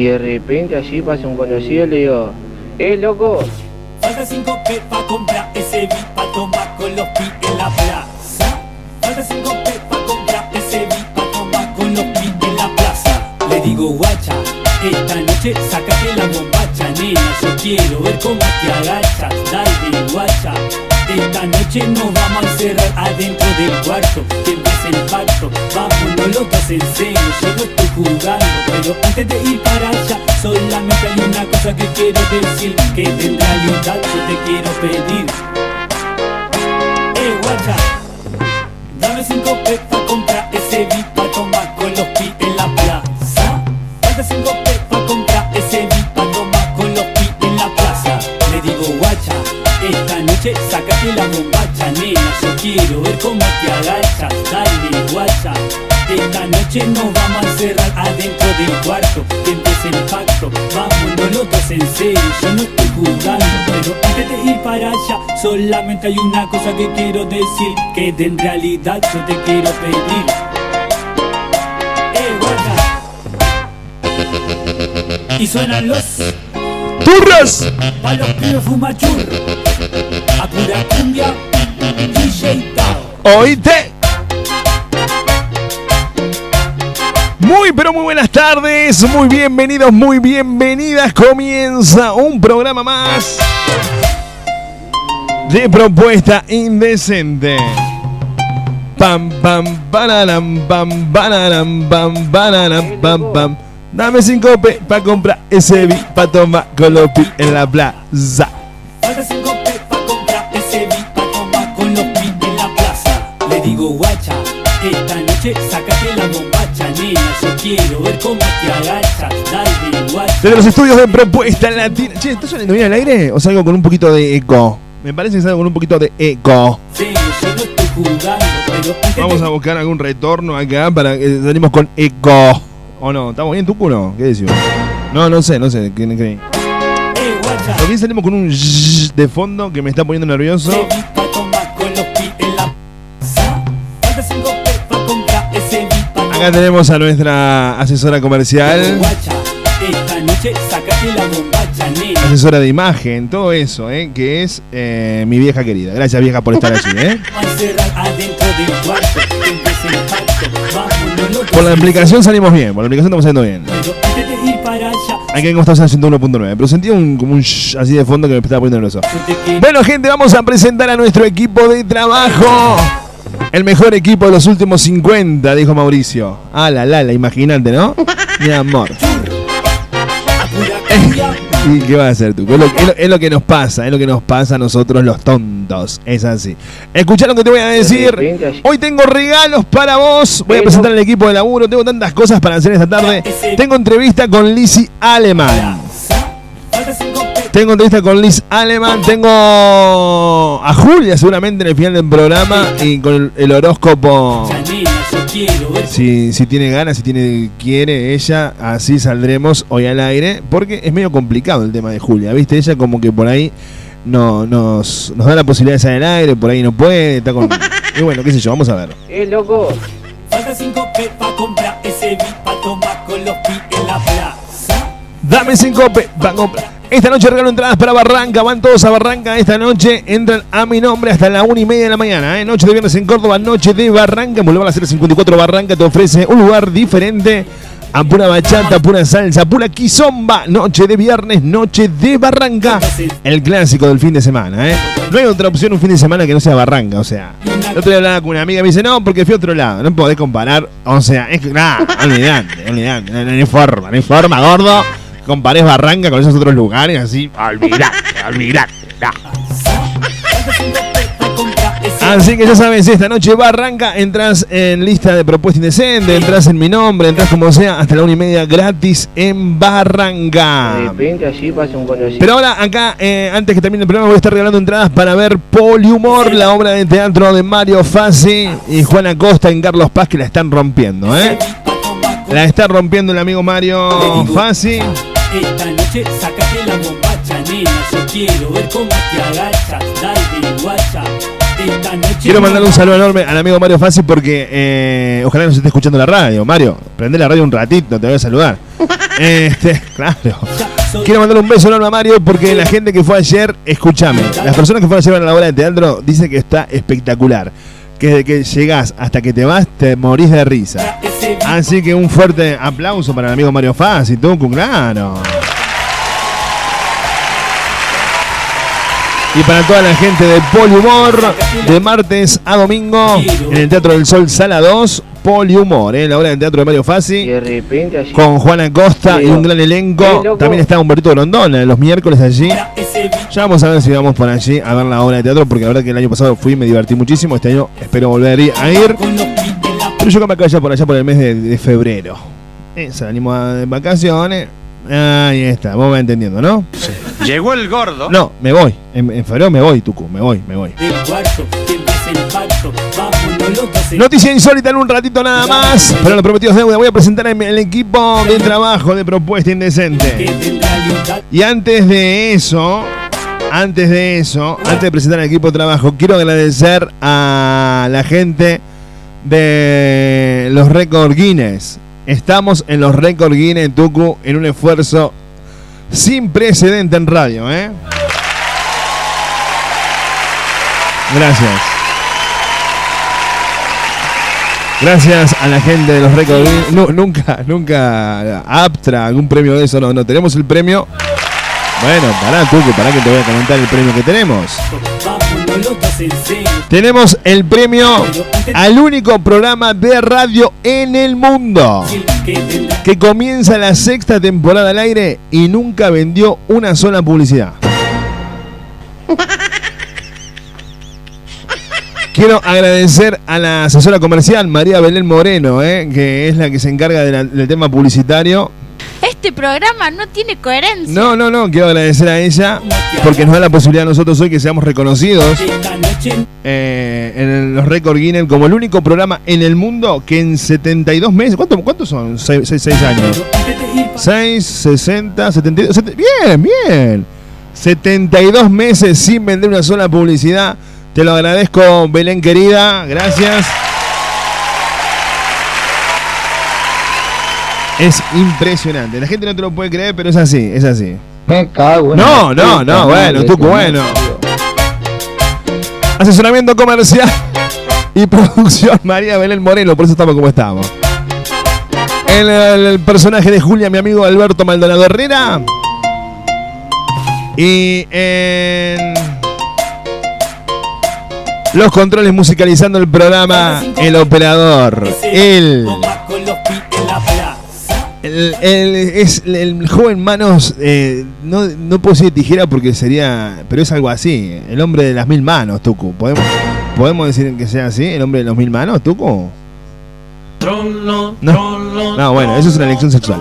Y de repente allí pasa un conocido y le digo, ¡eh, loco! Falta cinco P pa' comprar ese beat pa' tomar con los pi en la plaza. Falta cinco P pa' comprar ese beat pa' tomar con los pi en la plaza. Le digo, guacha, esta noche sácate la bombacha, nena. Yo quiero ver cómo te agachas, dale, guacha. Esta noche nos vamos a encerrar adentro del cuarto Que empiece el pacto Vámonos locos en serio Yo estoy jugando Pero antes de ir para allá Solamente hay una cosa que quiero decir Que en realidad yo te quiero pedir. Eh guacha Dame cinco pesos comprar ese beat Pa' tomar con los pi en la plaza. Dame cinco pesos para comprar ese beat Pa' tomar con los pi en la plaza. Le digo guacha esta noche sácate la bombacha, nena Yo quiero ver cómo te agachas. Dale, guacha Esta noche nos vamos a encerrar adentro del cuarto. Que empiece el pacto Vámonos locos en serio. Yo no estoy jugando Pero antes de ir para allá Solamente hay una cosa que quiero decir Que en realidad yo te quiero pedir. Eh, guacha Y suenan los ¡Turras! Pa' los pibes fumachur A pura cumbia DJ Tao. Oíste. Muy pero muy buenas tardes, muy bienvenidos, muy bienvenidas. Comienza un programa más de propuesta indecente. Pam pam banaram pam banaram pam banaram pam pam. Dame cinco pe pa comprar ese beat pa tomar con los pi en la plaza. Falta cinco P pa' comprar ese beat Pa' tomar con los pi en la plaza Le digo guacha Esta noche sácate la bombacha, nena Yo quiero ver cómo te agachas Dale, guacha Desde los estudios de propuesta latina. Che, ¿está saliendo bien al aire o salgo con un poquito de eco? Me parece que salgo con un poquito de eco. Serio, yo no estoy jugando Pero antes Vamos a buscar algún retorno acá para que salimos con eco. ¿O no? ¿Estamos bien, Tucu, no? ¿Qué decimos? No, no sé, no sé. Eh, guacha También salimos con un de fondo que me está poniendo nervioso. Acá tenemos a nuestra asesora comercial, asesora de imagen, todo eso, ¿eh? Que es eh, mi vieja querida. Gracias, vieja, por estar allí, ¿eh? Por la aplicación salimos bien, por la aplicación estamos saliendo bien. Allá Aquí como estamos haciendo 1.9, pero sentí un, como un shh así de fondo que me estaba poniendo nervioso. Bueno, gente, vamos a presentar a nuestro equipo de trabajo. El mejor equipo de los últimos 50, dijo Mauricio. Ah, la, la, la, imagínate, ¿no? Mi amor. ¿Y qué vas a hacer tú? Es lo, es lo- es lo que nos pasa, es lo que nos pasa a nosotros los tontos. Es así. Escuchá lo que te voy a decir. Hoy tengo regalos para vos. Voy a presentar el equipo de laburo. Tengo tantas cosas para hacer esta tarde. Tengo entrevista con Lizzie Aleman. Tengo entrevista con Liz Aleman. Tengo a Julia seguramente en el final del programa. Y con el, el horóscopo. Si, si tiene ganas, si tiene quiere ella, así saldremos hoy al aire. Porque es medio complicado el tema de Julia, ¿viste? Ella como que por ahí no, nos, nos da la posibilidad de salir al aire, por ahí no puede, está con... Y bueno, qué sé yo, vamos a ver. ¡Eh, loco! Falta cinco P pa' comprar ese beat Pa' tomar con los pi en la plaza Dame cinco pe- va a comprar. Esta noche regalo entradas para Barranca. Van todos a Barranca esta noche. Entran a mi nombre hasta la una y media de la mañana. ¿eh? Noche de viernes en Córdoba, noche de Barranca. Boulevard a ser 54 Barranca te ofrece un lugar diferente a pura bachata, pura salsa, pura quizomba. Noche de viernes, noche de Barranca. El clásico del fin de semana, ¿eh? No hay otra opción un fin de semana que no sea Barranca, o sea. El otro día hablaba con una amiga y me dice, no, porque fui a otro lado. No podés comparar, o sea, es que, nada, olvidate, olvidate. No, no no hay forma, gordo. Comparés Barranca con esos otros lugares, así, olvidate, olvidate. Así que ya sabes, esta noche Barranca, entras en lista de propuesta indecente, entras en mi nombre, entras como sea, hasta la una y media gratis en De Barranca. repente allí pasa un conocido. Pero ahora acá, eh, antes que termine el programa, voy a estar regalando entradas para ver Polihumor, la obra de teatro de Mario Fassi y Juana Costa en Carlos Paz, que la están rompiendo, ¿eh? La está rompiendo el amigo Mario Fassi. Esta noche sácate la bombacha, nena. Yo quiero ver cómo te agachas. Dale, guacha. Esta noche. Quiero mandarle un saludo enorme al amigo Mario Fassi porque eh, ojalá nos esté escuchando la radio. Mario, prende la radio un ratito, te voy a saludar. Este, claro. Quiero mandarle un beso enorme a Mario porque la gente que fue ayer, escúchame, las personas que fueron ayer a la obra de teatro dicen que está espectacular. Que desde que llegás hasta que te vas, te morís de risa. Así que un fuerte aplauso para el amigo Mario Fassi, Tucu, claro. Y para toda la gente de Polihumor, de martes a domingo, en el Teatro del Sol, Sala 2, Polihumor, ¿eh? la obra de teatro de Mario Y Fassi, de repente allí. con Juana Costa y un gran elenco. También está Humberto Grondona los miércoles allí. Ya vamos a ver si vamos por allí a ver la obra de teatro, porque la verdad que el año pasado fui y me divertí muchísimo. Este año espero volver a ir. Pero yo que me acá por allá por el mes de, de febrero. Eh, salimos a- de vacaciones. Ahí está, vos vas entendiendo, ¿no? Llegó el gordo. No, me voy. En, en febrero me voy, Tucu, me voy, me voy. Que Noticia insólita en un ratito nada más. Pero lo prometido es deuda. Voy a presentar el, equipo de trabajo de Propuesta que Indecente. Y antes de eso, antes de eso, antes de presentar el equipo de trabajo, quiero agradecer a la gente de los Record Guinness. Estamos en los Record Guinness, Tucu, en un esfuerzo sin precedente en radio, ¿eh? Gracias. Gracias a la gente de los Record Guinness. Nu- nunca, nunca Aptra, algún premio de eso, no, no. Tenemos el premio. Bueno, pará, Tucu, pará que te voy a comentar el premio que tenemos. Tenemos el premio al único programa de radio en el mundo Que comienza la sexta temporada al aire y nunca vendió una sola publicidad. Quiero agradecer a la asesora comercial María Belén Moreno, eh, que es la que se encarga de la- del tema publicitario. Este programa no tiene coherencia. No, no, no, quiero agradecer a ella porque nos da la posibilidad a nosotros hoy que seamos reconocidos eh, en los Record Guinness como el único programa en el mundo que en 72 meses, ¿cuánto- ¿cuántos son? 6 años. Antes de ir pa- 6, 60, 72, sete- bien, bien. 72 meses sin vender una sola publicidad. Te lo agradezco, Belén querida. Gracias. Es impresionante. La gente no te lo puede creer, pero es así, es así. Me cago en No, la no, no, bueno, que bueno. no, Asesoramiento comercial y producción María Belén Moreno, por eso estamos como estamos. El, el- el personaje de Julia, mi amigo Alberto Maldonado Herrera. Y en los controles musicalizando el programa, el operador, el, el, el- es el joven manos, eh, no, no puedo decir tijera porque sería, pero es algo así, el hombre de las mil manos, Tucu. ¿Podemos, ¿Podemos decir que sea así, el hombre de las mil manos, Tucu? No. No, bueno, eso es una elección sexual.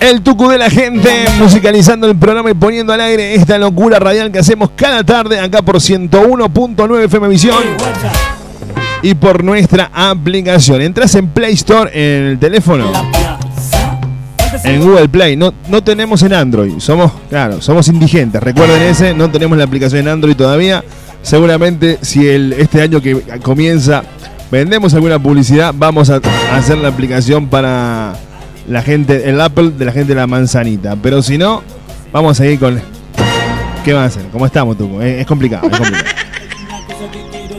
El Tucu de la gente, musicalizando el programa y poniendo al aire esta locura radial que hacemos cada tarde acá por 101.9 FM Visión y por nuestra aplicación. Entras en Play Store en el teléfono, en Google Play. No, no tenemos en Android. Somos, claro, somos indigentes. Recuerden ese, no tenemos la aplicación en Android todavía. Seguramente si el, este año que comienza vendemos alguna publicidad, vamos a, hacer la aplicación para la gente, el Apple de la gente de la manzanita. Pero si no, vamos a ir con... ¿Qué van a hacer? ¿Cómo estamos, Tuco? Es complicado, es complicado.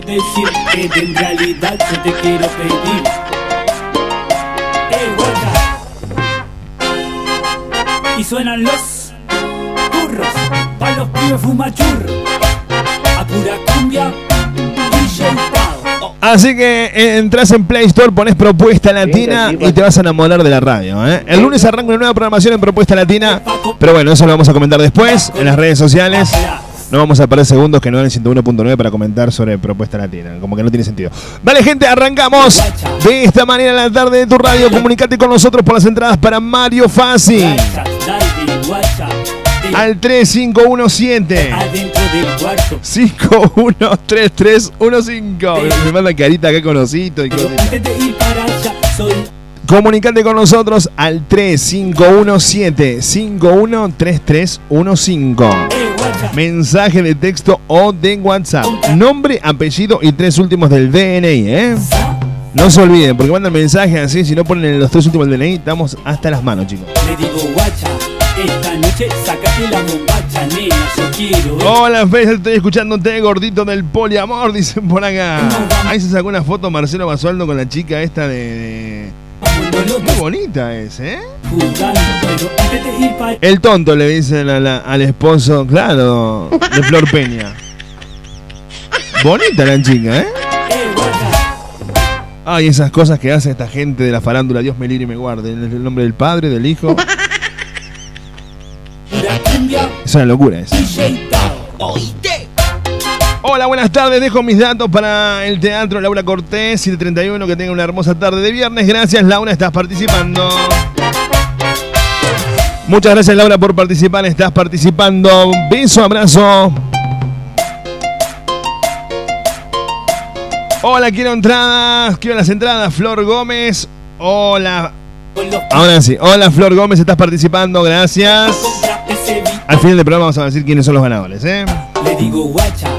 decir que en realidad yo te quiero pedir. ¡Eh, guacha! Y suenan los burros, pa' los pibes fumachurros. A pura cumbia, DJ Pau. Así que eh, entras en Play Store, pones Propuesta Latina y te vas a enamorar de la radio. ¿eh? El lunes arranca una nueva programación en Propuesta Latina. Pero bueno, eso lo vamos a comentar después en las redes sociales. No vamos a perder segundos que no en 101.9 para comentar sobre Propuesta Latina. Como que no tiene sentido. Vale, gente, arrancamos de esta manera la tarde de tu radio. Comunicate con nosotros por las entradas para Mario Fassi. Al 3517 Adentro del cuarto. 513315. Me manda carita acá con osito y Comunicate con nosotros al 3517 513315. Mensaje de texto o de WhatsApp. Nombre, apellido y tres últimos del DNI, ¿eh? No se olviden, porque mandan mensajes así, si no ponen los tres últimos del DNI, estamos hasta las manos, chicos. Le digo guacha, esta noche sácate la bombacha, nena, yo quiero ver Hola, Fez, estoy escuchándote, gordito del poliamor, dicen por acá. Ahí se sacó una foto Marcelo Basualdo con la chica esta de... de- Muy bonita es, ¿eh? El tonto le dicen a la- al esposo, claro, de Flor Peña. Bonita la chica, ¿eh? Ay, esas cosas que hace esta gente de la farándula, Dios me libre y me guarde. En el nombre del Padre, del Hijo. Es una locura eso. Hola, buenas tardes. Dejo mis datos para el teatro Laura Cortés, 731. Que tenga una hermosa tarde de viernes. Gracias, Laura, estás participando. Muchas gracias, Laura, por participar. Estás participando. Beso, abrazo. Hola, quiero entradas. Quiero las entradas. Flor Gómez. Hola. Ahora sí. Hola, Flor Gómez, estás participando. Gracias. Al final del programa vamos a decir quiénes son los ganadores, ¿eh? Le digo guacha,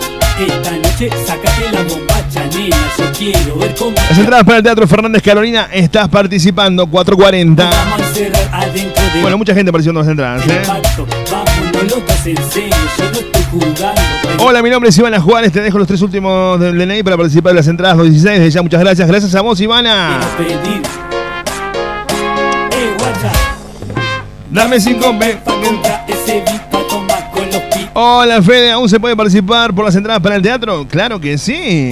esta noche sácate la bombacha, nena, yo quiero ver cómo Las entradas para el Teatro Fernández Carolina, estás participando, 440. vamos a encerrar adentro de Bueno, mucha gente participando en las entradas, ¿eh? pacto. Vámonos locos en serio, yo no estoy jugando. pero Hola, mi nombre es Ivana Juárez, te dejo los tres últimos del DNI para participar de las entradas 216. Desde ya, muchas gracias. Gracias a vos, Ivana. Eh, Dame cinco B. pa' ese Hola, Fede, ¿aún se puede participar por las entradas para el teatro? Claro que sí.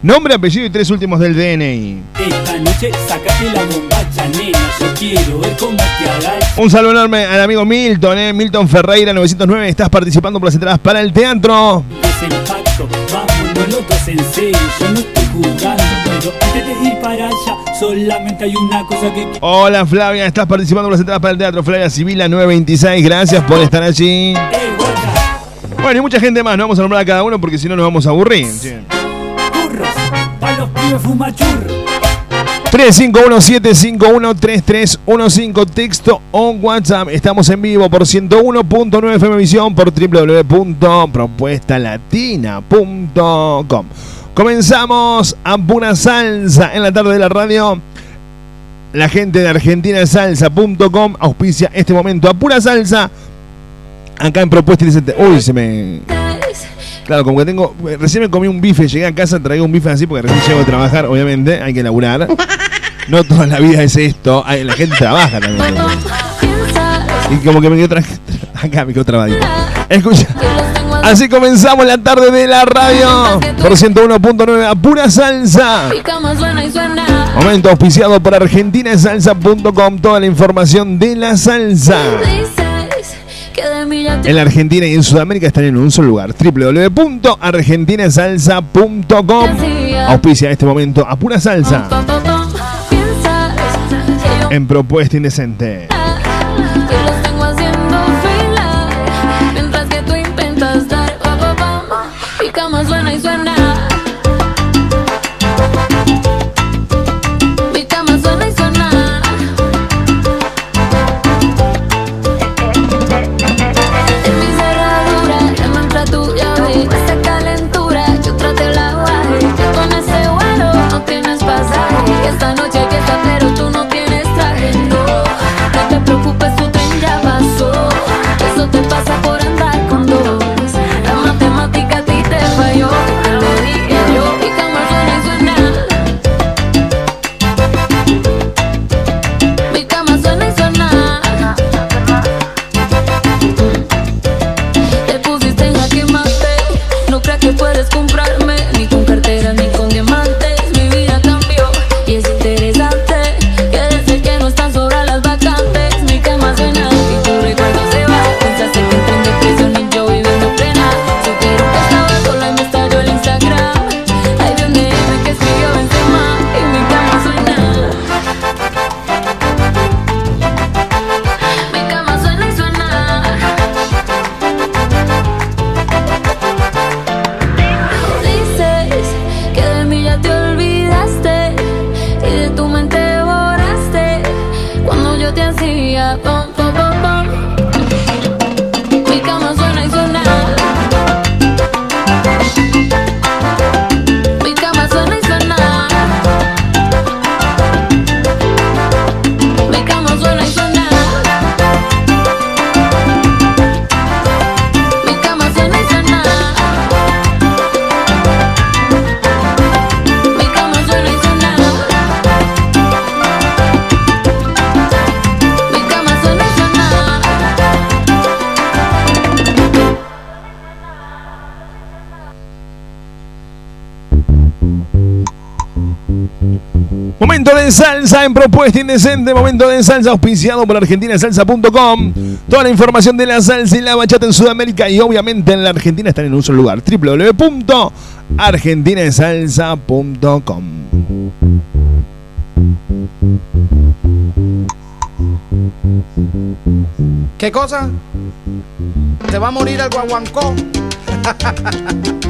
Nombre, apellido y tres últimos del DNI. Esta noche sácate la bombacha, nena, yo quiero ver cómo te hagas. Un saludo enorme al amigo Milton, ¿eh? Milton Ferreira 909. Estás participando por las entradas para el teatro. Desempacto, vámonos locos en serio, yo no estoy jugando, pero antes de ir para allá, solamente hay una cosa que Hola Flavia, estás participando por las entradas para el teatro. Flavia Sibila 926, gracias por estar allí. Eh, Bueno, y mucha gente más, no vamos a nombrar a cada uno porque si no nos vamos a aburrir. sí. burros, pa' los pibes fumachurros. 3517513315 texto o WhatsApp. Estamos en vivo por 101.9 FM Visión por www.propuestalatina.com. Comenzamos a pura salsa en la tarde de la radio. La gente de argentinasalsa.com auspicia este momento a pura salsa. Acá en Propuesta Indecente. Uy, se me. Claro, como que tengo. Recién me comí un bife, llegué a casa, traigo un bife así porque recién llego a trabajar, obviamente, hay que laburar. No toda la vida es esto, hay- la gente trabaja también. Y como que me quedo tra- acá me quedo trabadito. Escucha. Así comenzamos la tarde de la radio por 101.9 a pura salsa. Momento auspiciado por argentinasalsa.com, toda la información de la salsa. En la Argentina y en Sudamérica están en un solo lugar. www.argentinasalsa.com Auspicia en este momento a pura salsa. En Propuesta Indecente. mientras que tú intentas dar y suena están salsa en propuesta indecente. Momento de salsa auspiciado por argentinasalsa.com. Toda la información de la salsa y la bachata en Sudamérica y obviamente en la Argentina están en un solo lugar. www.argentinasalsa.com. ¿Qué cosa? ¿Te va a morir el guaguancó?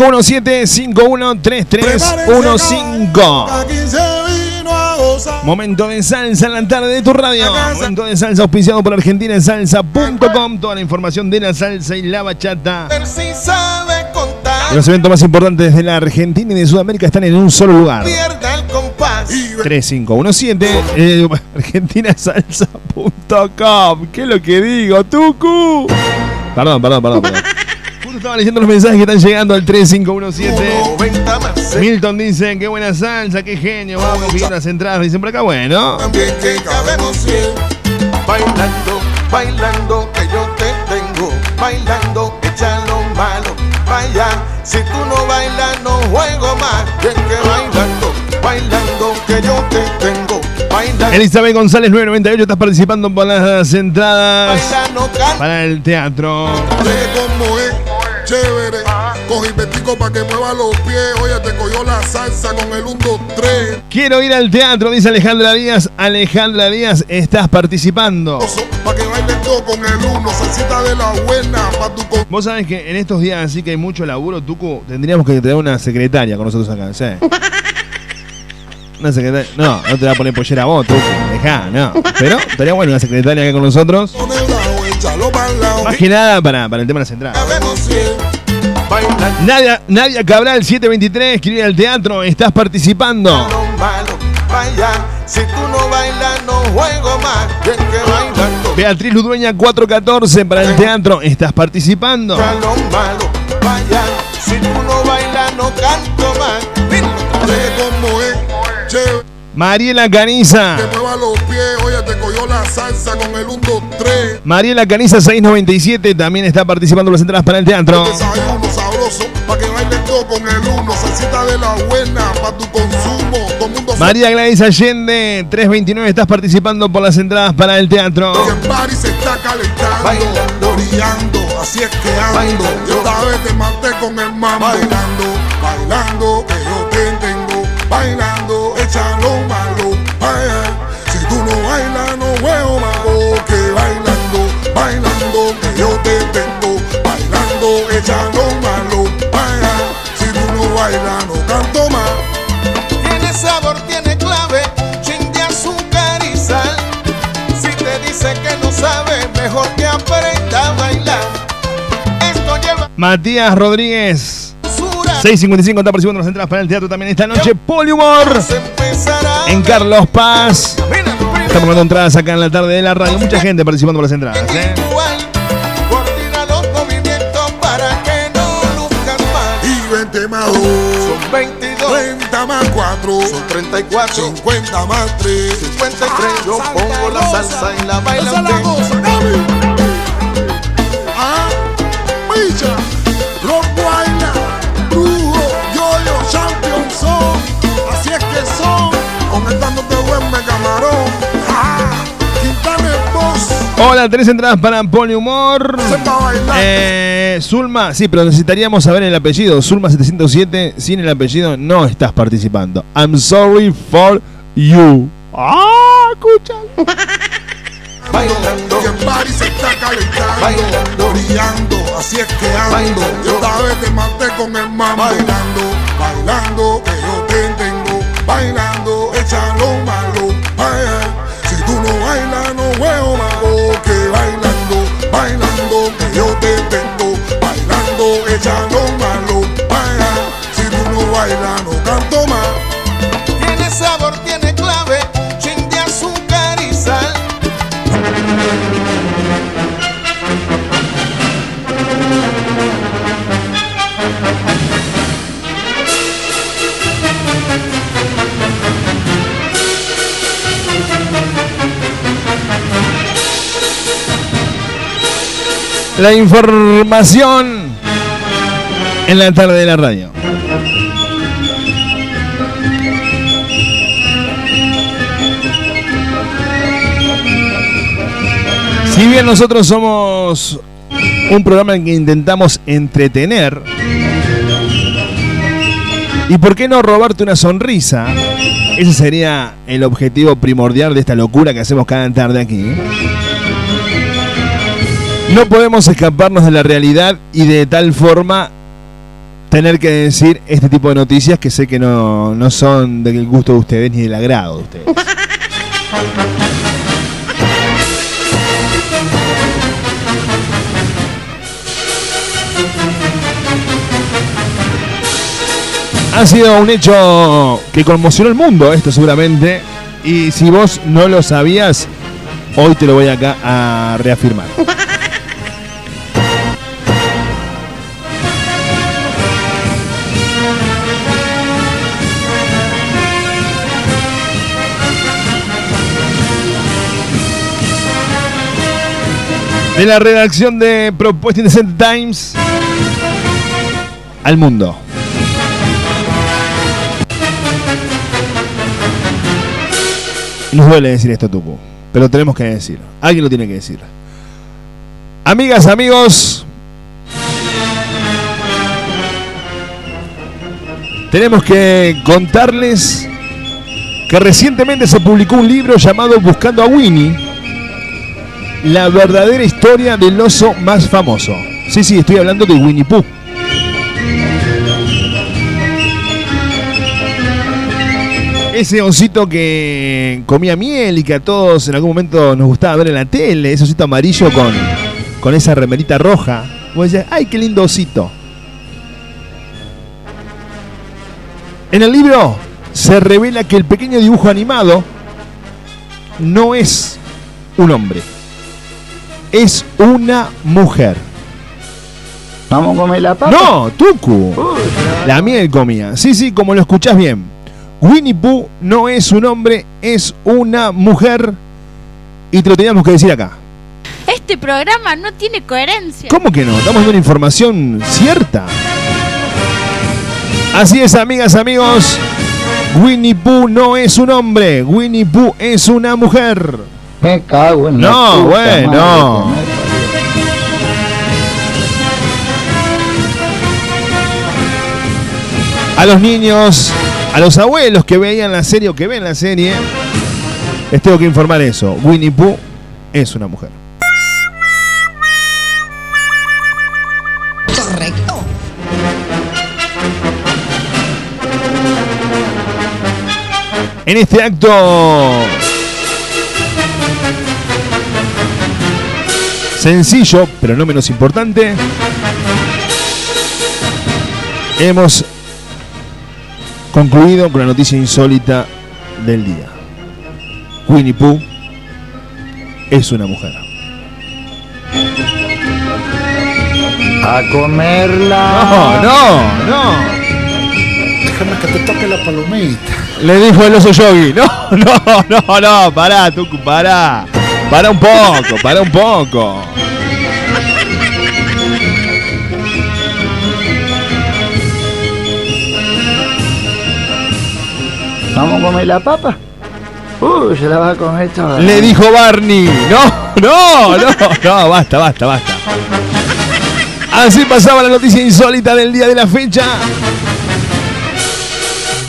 3517-513315. Momento de salsa en la tarde de tu radio. Momento de salsa auspiciado por Argentina en salsa.com. Toda la información de la salsa y la bachata. Los eventos más importantes de la Argentina y de Sudamérica están en un solo lugar. 3517 eh, argentinasalsa.com. ¿Qué es lo que digo, Tucu? Perdón, perdón, perdón. perdón. Estaba leyendo los mensajes que están llegando al 3517. Milton dice, qué buena salsa, qué genio, vamos, a las entradas. Dicen por acá, bueno. También que cabemos bien, bailando, bailando que yo te tengo, bailando, echa lo malo, vaya, si tú no bailas no juego más, bien que bailando, bailando que yo te tengo. Elizabeth González 998, estás participando por las entradas para el teatro. Chévere, coge inventico para que mueva los pies, oye, te cogió la salsa con el 1, 2, 3. Quiero ir al teatro, dice Alejandra Díaz. Alejandra Díaz, estás participando. Pa' que bailen todo con el uno, salsita de la buena, pa' tu con... Vos sabés que en estos días así que hay mucho laburo, Tucu, tendríamos que tener una secretaria con nosotros acá, ¿sí? Una secretaria. No, no te va a poner pollera a vos, Tucu. Dejá, no. Pero estaría bueno una secretaria acá con nosotros. Más que nada para, para el tema de las entradas. Nadia, Nadia Cabral 723, quiero ir al teatro, estás participando. Beatriz Ludueña 414 para el teatro, estás participando. Mariela Caniza. Cogió la salsa con el 1, 2, 3. Mariela Caniza 697 también está participando en las entradas para el teatro. Desayuno sabroso, pa' que bailen todo con el uno, salsita de la buena, pa' tu consumo, todo mundo María Gladys Allende 329 estás participando por las entradas para el teatro. El party se está calentando, bailando, brillando, así es que ando. Yo esta vez te maté con el mambo, bailando, bailando, que yo te tengo, bailando, échalo échalo malo, ay. Si tú no bailas, no canto más. Tiene sabor, tiene clave, chin de azúcar y sal. Si te dice que no sabe, mejor que aprenda a bailar. Esto lleva Matías Rodríguez basura. 655 está participando en las entradas para el teatro también esta noche. Poliumor en Carlos Paz. Estamos dando entradas acá en la tarde de la radio. Mucha gente participando por las entradas. ¿eh? 20 más 2 son 22. 30 más 4 son 34. 50 más 3 53. Yo pongo la salsa y la baila usted. Ah, Rock Baila, Brujo, Yoyo, Champion son. Así es que son. Aumentándote buen camarón. Hola, tres entradas para bailar. Eh, Zulma, sí, pero necesitaríamos saber el apellido. Zulma 707, sin el apellido no estás participando. I'm sorry for you. Ah, escucha. bailando, que party se está calentando, bailando, brillando, así es que ando. Yo esta vez te maté con el mambo, bailando, bailando, que yo te tengo, bailando, échalo échalo malo. Si tú no bailas, no canto más. Tiene sabor, tiene clave, un chin de azúcar y sal. La información en la tarde de la radio. Si bien nosotros somos un programa en que intentamos entretener, ¿y por qué no robarte una sonrisa? Ese sería el objetivo primordial de esta locura que hacemos cada tarde aquí. No podemos escaparnos de la realidad y de tal forma tener que decir este tipo de noticias que sé que no, no son del gusto de ustedes ni del agrado de ustedes. Ha sido un hecho que conmocionó el mundo, esto seguramente. Y si vos no lo sabías, hoy te lo voy acá a reafirmar. De la redacción de Propuesta Indecent Times al mundo. Nos duele decir esto, Tucu, pero tenemos que decir. Alguien lo tiene que decir. Amigas, amigos, tenemos que contarles que recientemente se publicó un libro llamado Buscando a Winnie, la verdadera historia del oso más famoso. Sí, sí, estoy hablando de Winnie Pooh. Ese osito que comía miel y que a todos en algún momento nos gustaba ver en la tele, ese osito amarillo con, con esa remerita roja. Vos decís, ¡ay, qué lindo osito! En el libro se revela que el pequeño dibujo animado no es un hombre, es una mujer. Vamos a comer la papa. No, Tucu. La miel comía. Sí, sí, como lo escuchás bien. Winnie Pooh no es un hombre, es una mujer. Y te lo teníamos que decir acá. Este programa no tiene coherencia. ¿Cómo que no? Estamos dando una información cierta. Así es, amigas, amigos. Winnie Pooh no es un hombre, Winnie Pooh es una mujer. Me cago en la No, puta bueno. madre A los niños, a los abuelos que veían la serie o que ven la serie, les tengo que informar eso. Winnie Pooh es una mujer. Correcto. En este acto sencillo, pero no menos importante, hemos concluido con la noticia insólita del día. Winnie Pooh es una mujer. A comerla. No, no, no. Déjame que te toque la palomita. Le dijo el oso yogi. No, no, no, no, pará, Tucu, pará. Pará un poco, pará un poco. Vamos a comer la papa. Uh, se la va a comer toda. Le dijo Barney. No, no, no, no, basta, basta, basta. Así pasaba la noticia insólita del día de la fecha.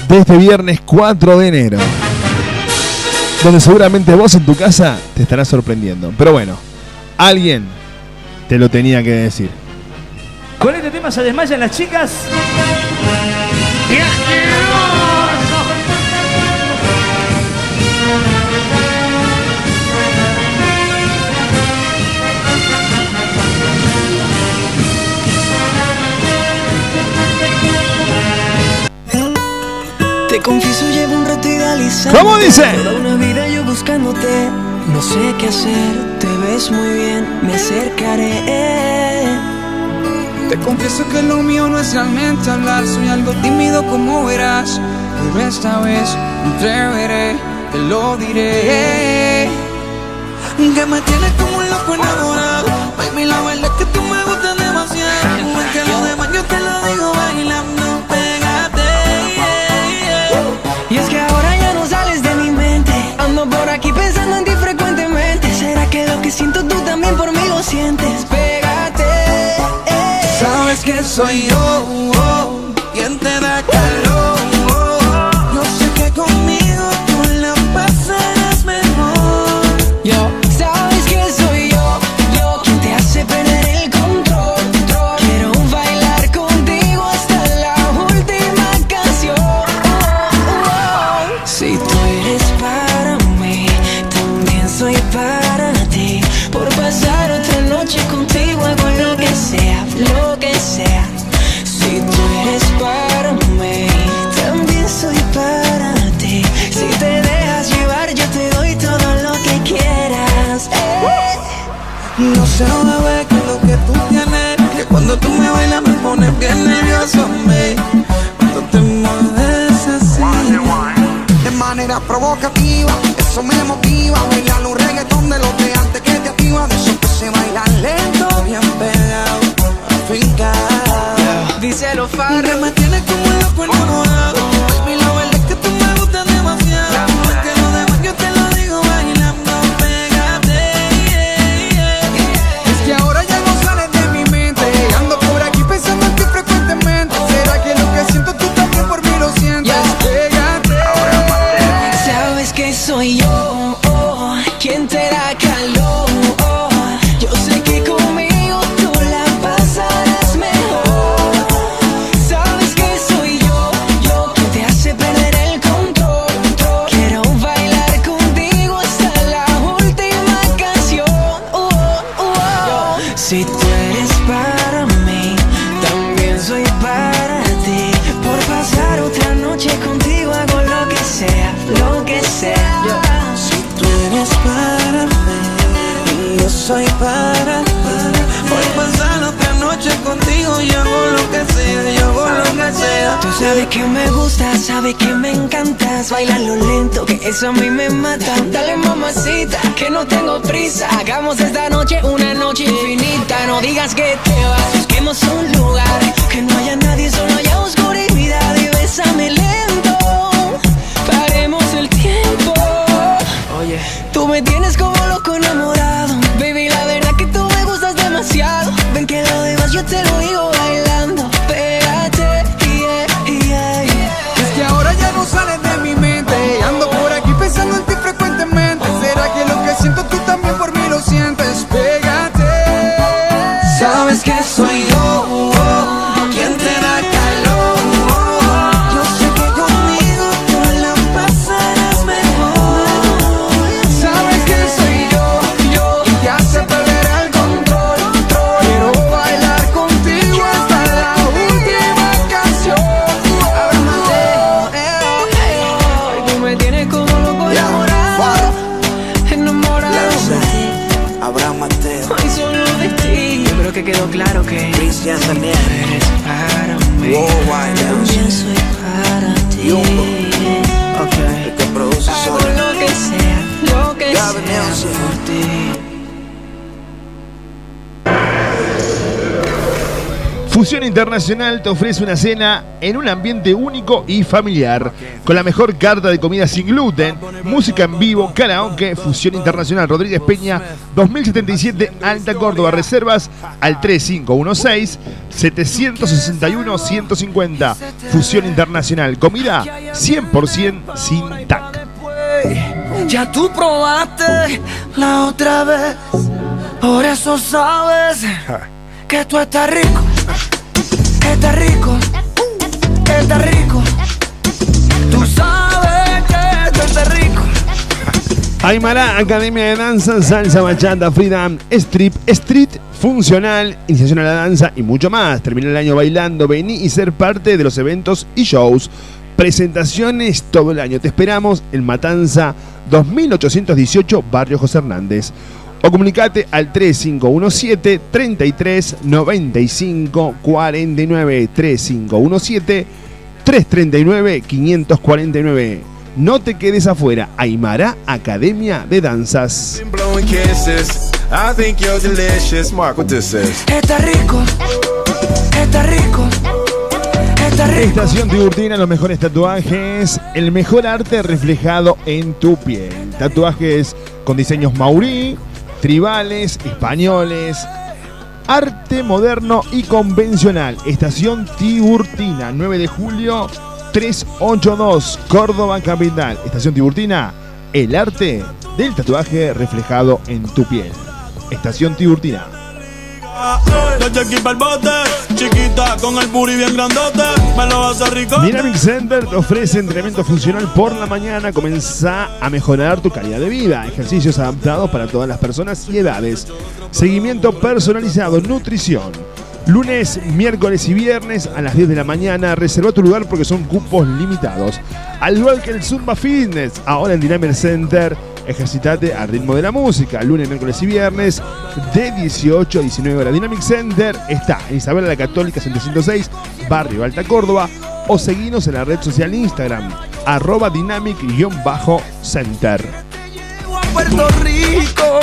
De este viernes 4 de enero. Donde seguramente vos en tu casa te estarás sorprendiendo. Pero bueno, alguien te lo tenía que decir. Con este tema se desmayan las chicas. Te confieso, llevo un rato idealizando. ¿Cómo dice? Toda una vida yo buscándote. No sé qué hacer, te ves muy bien, me acercaré. Te confieso que lo mío no es realmente hablar, soy algo tímido como verás. Pero esta vez me atreveré, te lo diré. Que me tienes como un loco enamorado. Baby, la verdad es que tú me gustas demasiado. Más que lo demás, yo te lo digo bailando, siento tú también por mí lo sientes? Pégate. Sabes que soy yo, oh, quien provocativa, eso me motiva. Bailar un reggaetón de los de antes que te activa, de esos que se bailan lento, bien pegado, afincado. Díselo, Que Farro. me sabes que me gusta, sabes que me encantas. Bailalo lento, que eso a mí me mata. Dale mamacita, que no tengo prisa. Hagamos esta noche una noche infinita. No digas que te vas, busquemos un lugar. Que no haya nadie, solo haya oscuridad. Y bésame lento, paremos el tiempo. Oye, tú me tienes como loco enamorado. Baby, la verdad que tú me gustas demasiado. Ven que lo demás yo te lo digo bailando. Que quedó claro que Cristian eres para mí. Worldwide También soy para ti. Jumbo. El que produce Hago solo. lo que sea, lo que sea Nelson. por ti. Fusión Internacional te ofrece una cena en un ambiente único y familiar, con la mejor carta de comida sin gluten, música en vivo, karaoke, Fusión Internacional Rodríguez Peña, 2077 Alta Córdoba, reservas al 3516-761-150. Fusión Internacional, comida 100% sin TAC. Ya tú probaste la otra vez, por eso sabes que tú estás rico, que estás rico, que estás rico. Tú sabes que tú estás rico. Aymara, Academia de Danza, Salsa, Bachata, Freedom, Strip, Street, Funcional, Iniciación a la Danza y mucho más. Termina el año bailando, vení y ser parte de los eventos y shows. Presentaciones todo el año. Te esperamos en Matanza 2818, Barrio José Hernández. O comunicate al 3517 33 95 49 3517 339 549. No te quedes afuera. Aymara Academia de Danzas. blowing kisses. I think you're delicious. Mark what this is. Está rico, está rico, está rico. Estación Tiburtina, los mejores tatuajes, el mejor arte reflejado en tu piel. Tatuajes con diseños maurí, tribales, españoles, arte moderno y convencional. Estación Tiburtina, 9 de julio 382, Córdoba Capital. Estación Tiburtina, el arte del tatuaje reflejado en tu piel. Estación Tiburtina. Chiquita con el bien grandote, me lo vas a rico. Dynamic Center te ofrece entrenamiento funcional por la mañana. Comenzá a mejorar tu calidad de vida. Ejercicios adaptados para todas las personas y edades. Seguimiento personalizado, nutrición. Lunes, miércoles y viernes a las 10 de la mañana. Reserva tu lugar porque son cupos limitados. Al igual que el Zumba Fitness, ahora en Dynamic Center Ejercitate al ritmo de la música, lunes, miércoles y viernes, de 18 a 19 horas. Dynamic Center está en Isabela la Católica 706, Barrio Alta Córdoba, o seguinos en la red social Instagram, arroba dynamic-center. Puerto Rico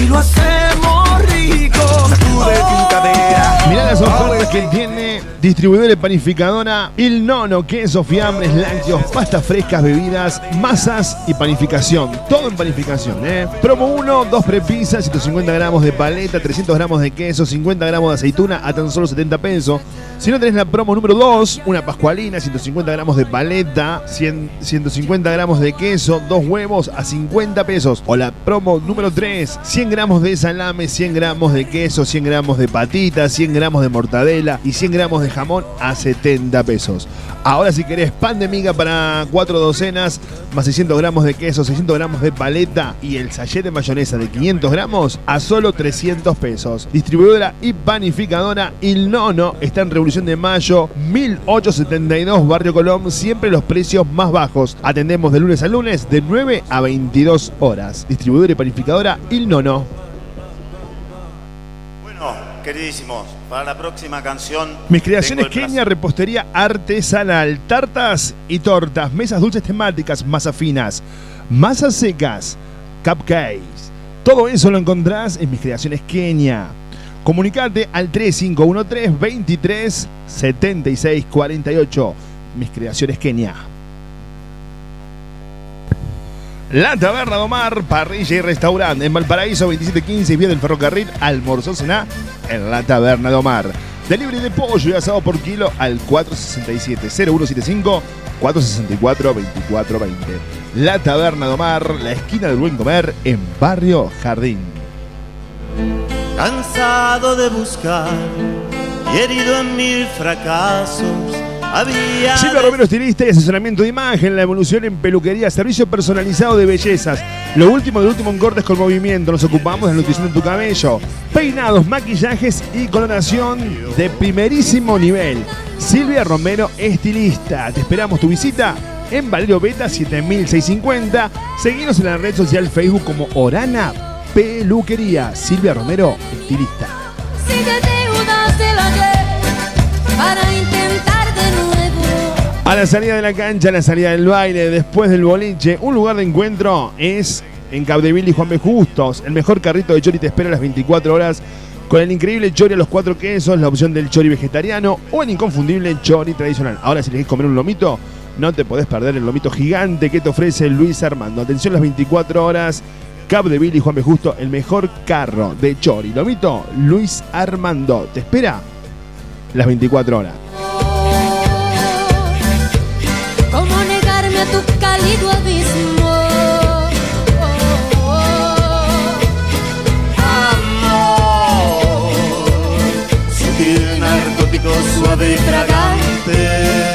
y lo hacemos rico. Sacude tu cadera. Mirá las ofertas que tiene distribuidor y panificadora Il Nono, queso, fiambres, lácteos, pastas frescas, bebidas, masas y panificación. Todo en panificación, ¿eh? Promo 1, 2 prepisas, 150 gramos de paleta, 300 gramos de queso, 50 gramos de aceituna a tan solo 70 pesos. Si no tenés la promo número 2, una pascualina, 150 gramos de paleta, 100 150 gramos de queso, dos huevos a 50 pesos. O la promo número 3, 100 gramos de salame, 100 gramos de queso, 100 gramos de patitas, 100 gramos de mortadela y 100 gramos de jamón a 70 pesos. Ahora si querés pan de miga para 4 docenas, más 600 gramos de queso, 600 gramos de paleta y el sachet de mayonesa de 500 gramos a solo 300 pesos. Distribuidora y panificadora Il Nono está en Revolución de Mayo 1872 Barrio Colón, siempre los precios más bajos. Atendemos de lunes a lunes de 9 a 22 horas. Distribuidora y panificadora Il Nono. Bueno, queridísimos, para la próxima canción. Mis creaciones Kenia, repostería artesanal, tartas y tortas, mesas dulces temáticas, masas finas, masas secas, cupcakes. Todo eso lo encontrás en mis creaciones Kenia. Comunicate al 3513 23 76 48. Mis creaciones Kenia. La Taberna Domar, parrilla y restaurante en Valparaíso 2715 y vía del ferrocarril Almorzó Cená en la Taberna Domar. Delivery de pollo y asado por kilo al 467-0175 464-2420. La Taberna Domar, la esquina del buen comer en Barrio Jardín. Cansado de buscar y herido en mil fracasos. Había Silvia Romero, estilista y asesoramiento de imagen, la evolución en peluquería, servicio personalizado de bellezas. Lo último del último en cortes con movimiento. Nos ocupamos de la nutrición de tu cabello. Peinados, maquillajes y coloración de primerísimo nivel. Silvia Romero, estilista. Te esperamos tu visita en Valerio Beta 7650. Seguinos en la red social Facebook como Orana Peluquería. Silvia Romero, estilista. Si te deudas del ayer para intentar. A la salida de la cancha, a la salida del baile, después del boliche, un lugar de encuentro es en Capdeville y Juan B. Justos. El mejor carrito de chori te espera a las 24 horas con el increíble chori a los cuatro quesos, la opción del chori vegetariano o el inconfundible chori tradicional. Ahora, si elegís comer un lomito, no te podés perder el lomito gigante que te ofrece Luis Armando. Atención las 24 horas. Capdeville y Juan B. Justo, el mejor carro de chori. Lomito, Luis Armando. Te espera las 24 horas. A tu cálido abismo? Sutil, narcótico, suave y fragante.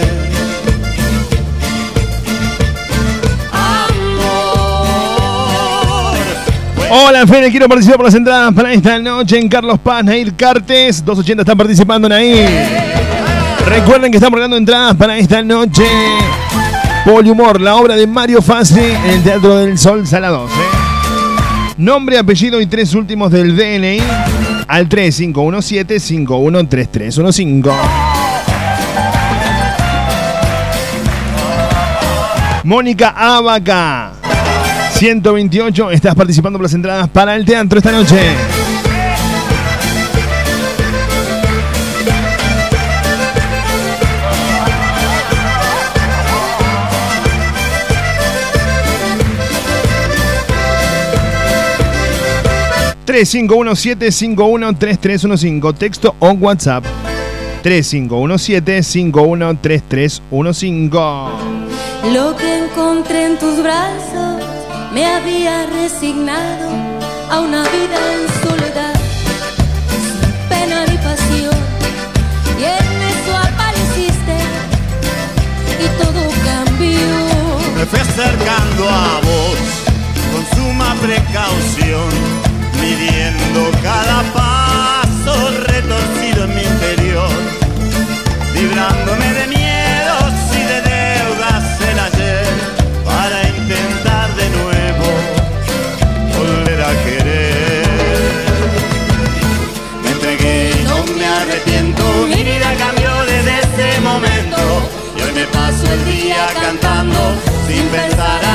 Hola, Fede, quiero participar por las entradas para esta noche en Carlos Paz, Nair Cartes. 280 están participando en ahí. Recuerden que estamos regalando entradas para esta noche. Poliumor, la obra de Mario Fassi en el Teatro del Sol, Sala 12. Nombre, apellido y tres últimos del DNI al 3517-513315. Mónica Abaca. 128, estás participando por las entradas para el teatro esta noche. ...3517-513315... ...texto o WhatsApp... ...3517-513315... Lo que encontré en tus brazos me había resignado a una vida en soledad, sin pena ni pasión. Y en eso apareciste y todo cambió. Me fui acercando a vos con suma precaución, midiendo cada paso retorcido en mi interior, librándome de miedos y de deudas el ayer para intentar de nuevo volver a querer. Me entregué y no me arrepiento, mi vida cambió desde ese momento y hoy me paso el día cantando sin pensar. a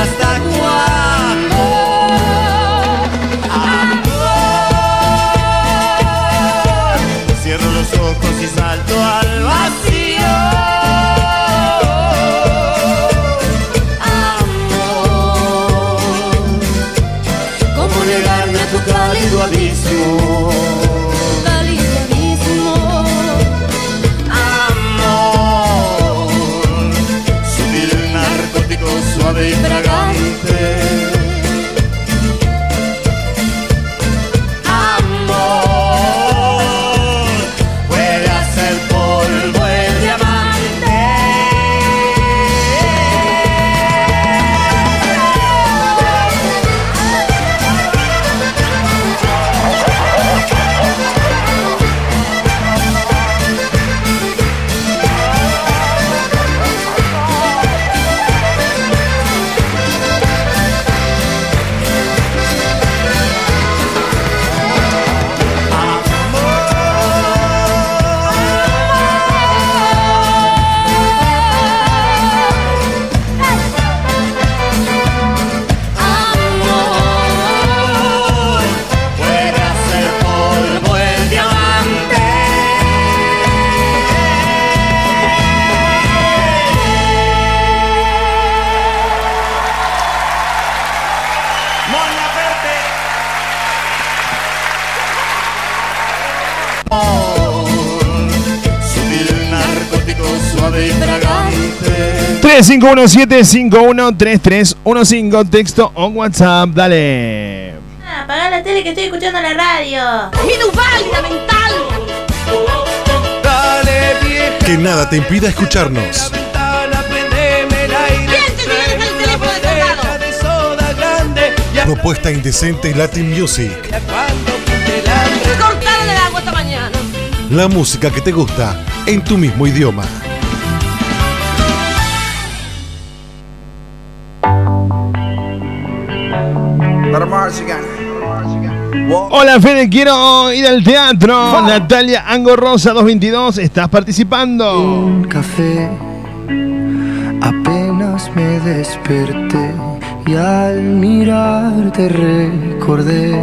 517-513315, texto o WhatsApp, dale. Ah, apaga la tele que estoy escuchando la radio. válida mental! Dale, vieja. Que nada te impida escucharnos. Propuesta indecente Latin Music. Cortaron el agua esta mañana. La música que te gusta en tu mismo idioma. Hola Fede, quiero ir al teatro. Natalia Angorrosa 222, ¿estás participando? Un café, apenas me desperté y al mirarte recordé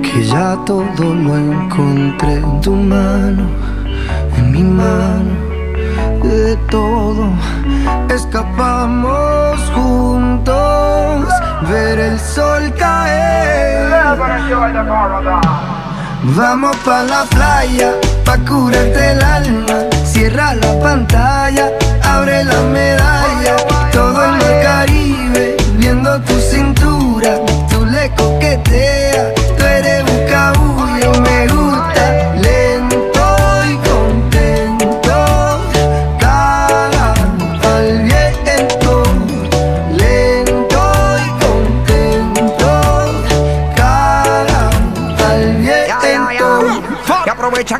que ya todo lo encontré en tu mano, en mi mano, de todo escapamos juntos, ver el sol caer. Vamos pa' la playa, pa' curarte el alma. Cierra la pantalla, abre la medalla. Todo el mar Caribe, viendo tu cintura. Tú le coqueteas,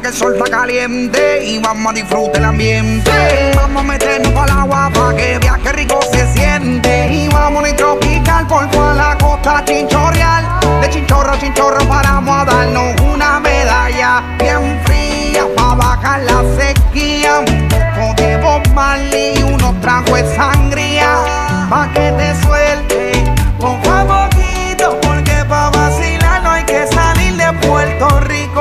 que el sol está caliente y vamos a disfrutar el ambiente. Vamos a meternos para el agua para que viaje rico se siente. Y vamos a tropical por toda la costa chinchorreal. De chinchorro a chinchorro paramos a darnos una medalla bien fría para bajar la sequía. Un poco de Bob Marley unos tragos de sangría. Pa' que te suelte a poquito porque pa' vacilar no hay que salir de Puerto Rico.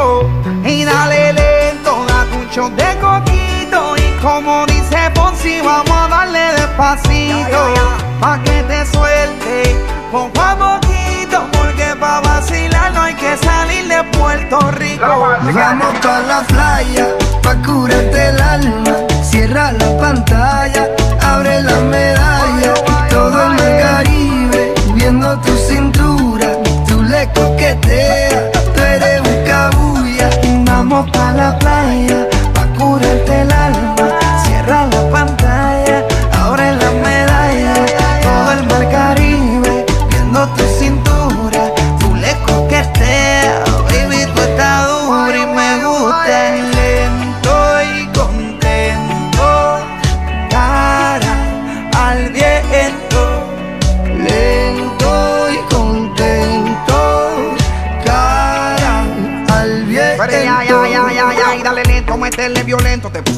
De coquito. Y como dice Ponzi, vamos a darle despacito. Pa' que te suelte poco a poquito. Porque pa' vacilar no hay que salir de Puerto Rico. Vamos pa' la playa, pa' curarte el alma. Cierra la pantalla, abre la medalla. Todo el mar Caribe, viendo tu cintura. Tú le coqueteas, tú eres un cabulla. Vamos pa' la playa,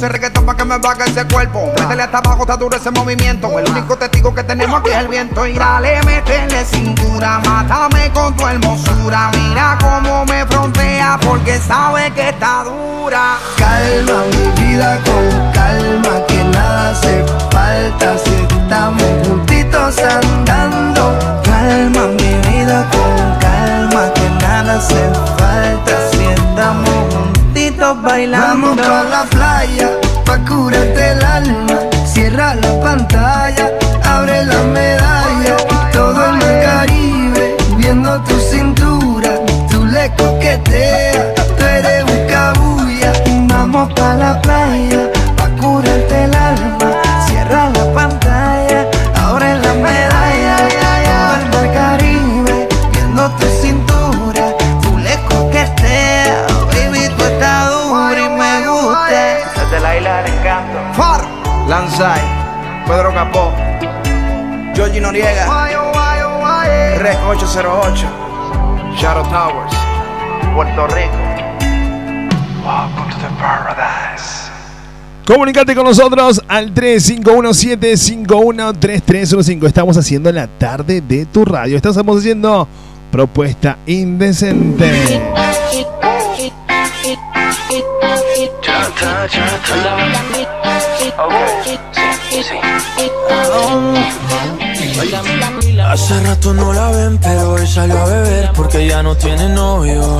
puse reggaetón para que me baje ese cuerpo. Métele hasta abajo, está duro ese movimiento. El único testigo que tenemos aquí es el viento. Y dale, métele cintura, mátame con tu hermosura. Mira cómo me frontea porque sabe que está dura. Calma mi vida con calma, que nada hace falta si estamos juntitos andando. Calma mi vida con calma, que nada hace falta si estamos juntitos bailando. Vamos pa' la playa, pa' curarte el alma. Cierra la pantalla, abre la medalla. Todo el mar Caribe, viendo tu cintura, tú le coqueteas, tú eres un cabulla. Vamos pa' la Capó, Georgie Noriega, Rec 808, Shadow Towers, Puerto Rico. Welcome to the paradise. Comunicate con nosotros al 3517513315. Estamos haciendo la tarde de tu radio. Estamos haciendo propuesta indecente. Hace rato no la ven, pero hoy salió a beber porque ya no tiene novio.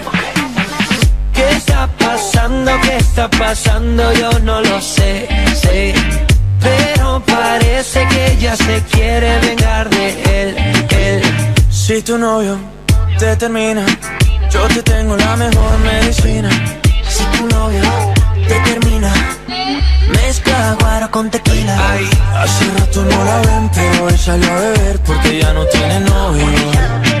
¿Qué está pasando? ¿Qué está pasando? Yo no lo sé, sé. Pero parece que ella se quiere vengar de él, él. Si tu novio te termina, yo te tengo la mejor medicina. Si tu novio te termina, mezcla guaro con tequila. Ay, hace rato no la ven, pero hoy salió a beber porque ya no tiene novio.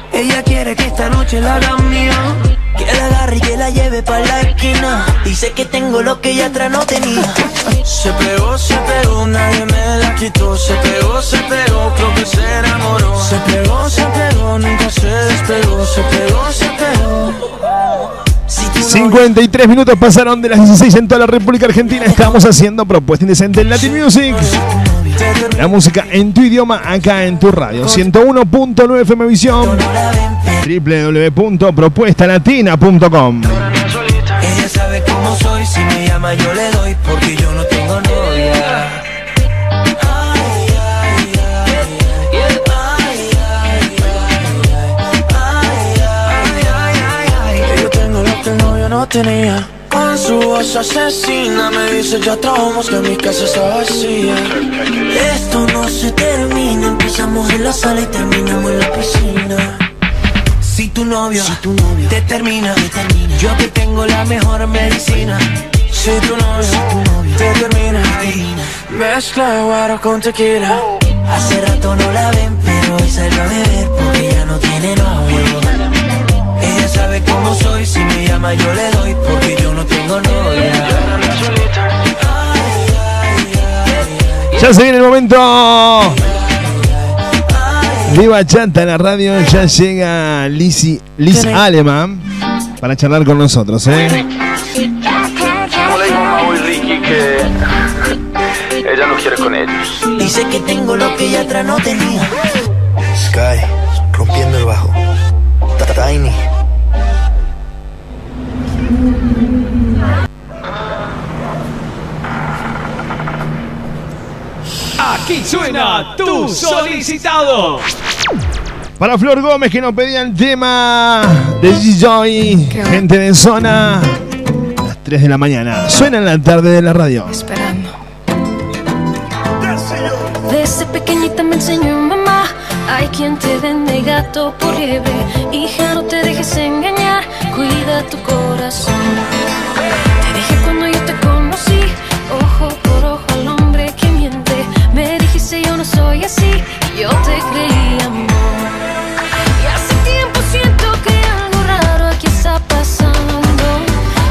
Ella quiere que esta noche la haga mía. Que la agarre y que la lleve para la esquina. Dice que tengo lo que ella atrás no tenía. Se pegó, se pegó, nadie me la quitó. Se pegó, se pegó, creo que se enamoró. Se pegó, se pegó, nunca se despegó. Se pegó, se pegó. 53 minutos pasaron de las 16 en toda la República Argentina. Estamos haciendo propuesta indecente en Latin Music. La música en tu idioma acá en tu radio. 101.9 FM Visión. www.propuestalatina.com. Ella sabe cómo soy, si me llama yo le doy porque yo no tengo novia. Yo tengo lo que el novio no tenía. Su voz asesina me dice ya trabamos que mi casa está vacía. Esto no se termina, empezamos en la sala y terminamos en la piscina. Si tu novio, te, termina, yo que tengo la mejor medicina. Si tu novio, te termina, mezcla guaro con tequila. Hace rato no la ven, pero hoy salió a beber porque ya no tiene novio. Cómo soy, si me llama yo le doy porque yo no tengo novia. Ya se viene el momento. Viva Chanta en la radio. Ya llega Lizzy, Liz Aleman para charlar con nosotros. ¿eh? Como le dijo Mau y Ricky que ella no quiere con ellos. Dice que tengo lo que ella atrás no tenía. Sky, rompiendo el bajo. Tiny. Aquí suena tu solicitado. Para Flor Gómez que nos pedía el tema de G-Joy, gente de zona, a las 3 de la mañana. Suena en la tarde de la radio. Esperando. Desde pequeñita me enseñó mamá. Hay quien te vende gato por liebre. Hija, no te dejes engañar. Cuida tu corazón. Yo te creí amor. Y hace tiempo siento que algo raro aquí está pasando.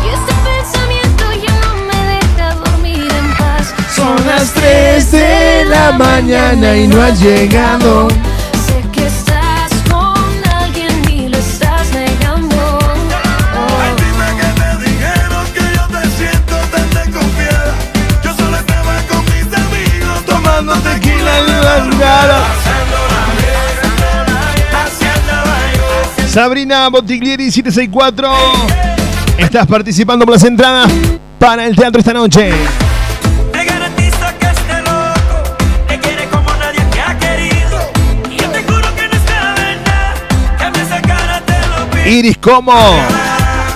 Y este pensamiento ya no me deja dormir en paz. Son las 3 de la mañana y no has llegado. Sé Sabrina Botiglieri 764. Estás participando por las entradas para el teatro esta noche. Iris como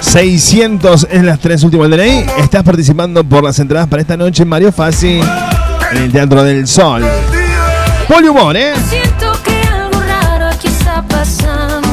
600 en las tres últimas de ley. Estás participando por las entradas para esta noche en Mario Fassi en el Teatro del Sol. Poliumor, ¿eh? Siento que algo raro aquí está pasando.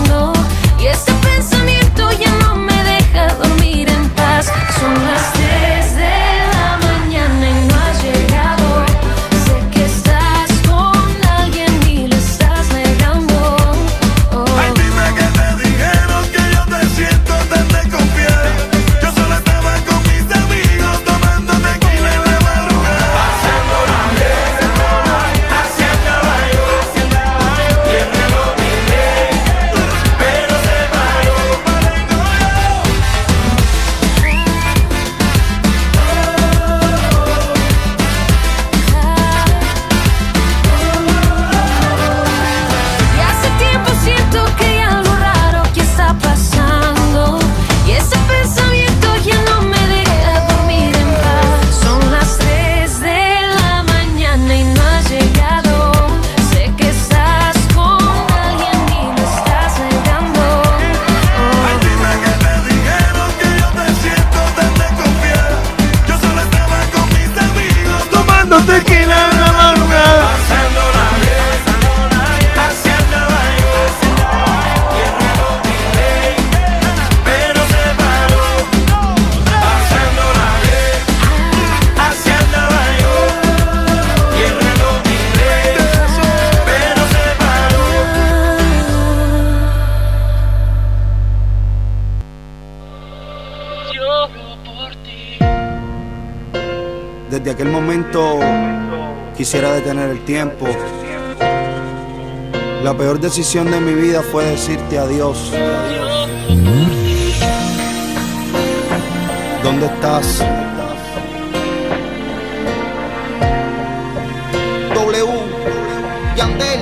Peor decisión de mi vida fue decirte adiós. ¿Dónde estás? W, Yandel,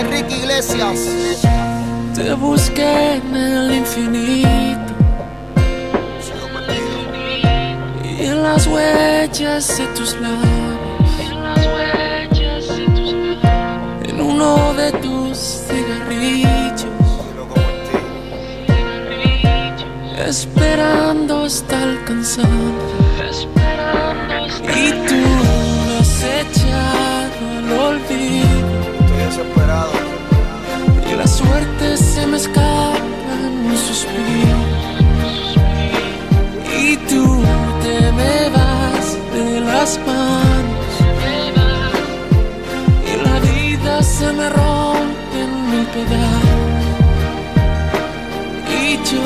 Enrique Iglesias. Te busqué en el infinito y en las huellas de tus labios, uno de tus cigarrillos, esperando hasta cansancio. Y tú me has echado al olvido. Estoy. Y la suerte se me escapa en un suspiro. Y tú te me vas de las manos. Me rompe en mil pedazos. Y yo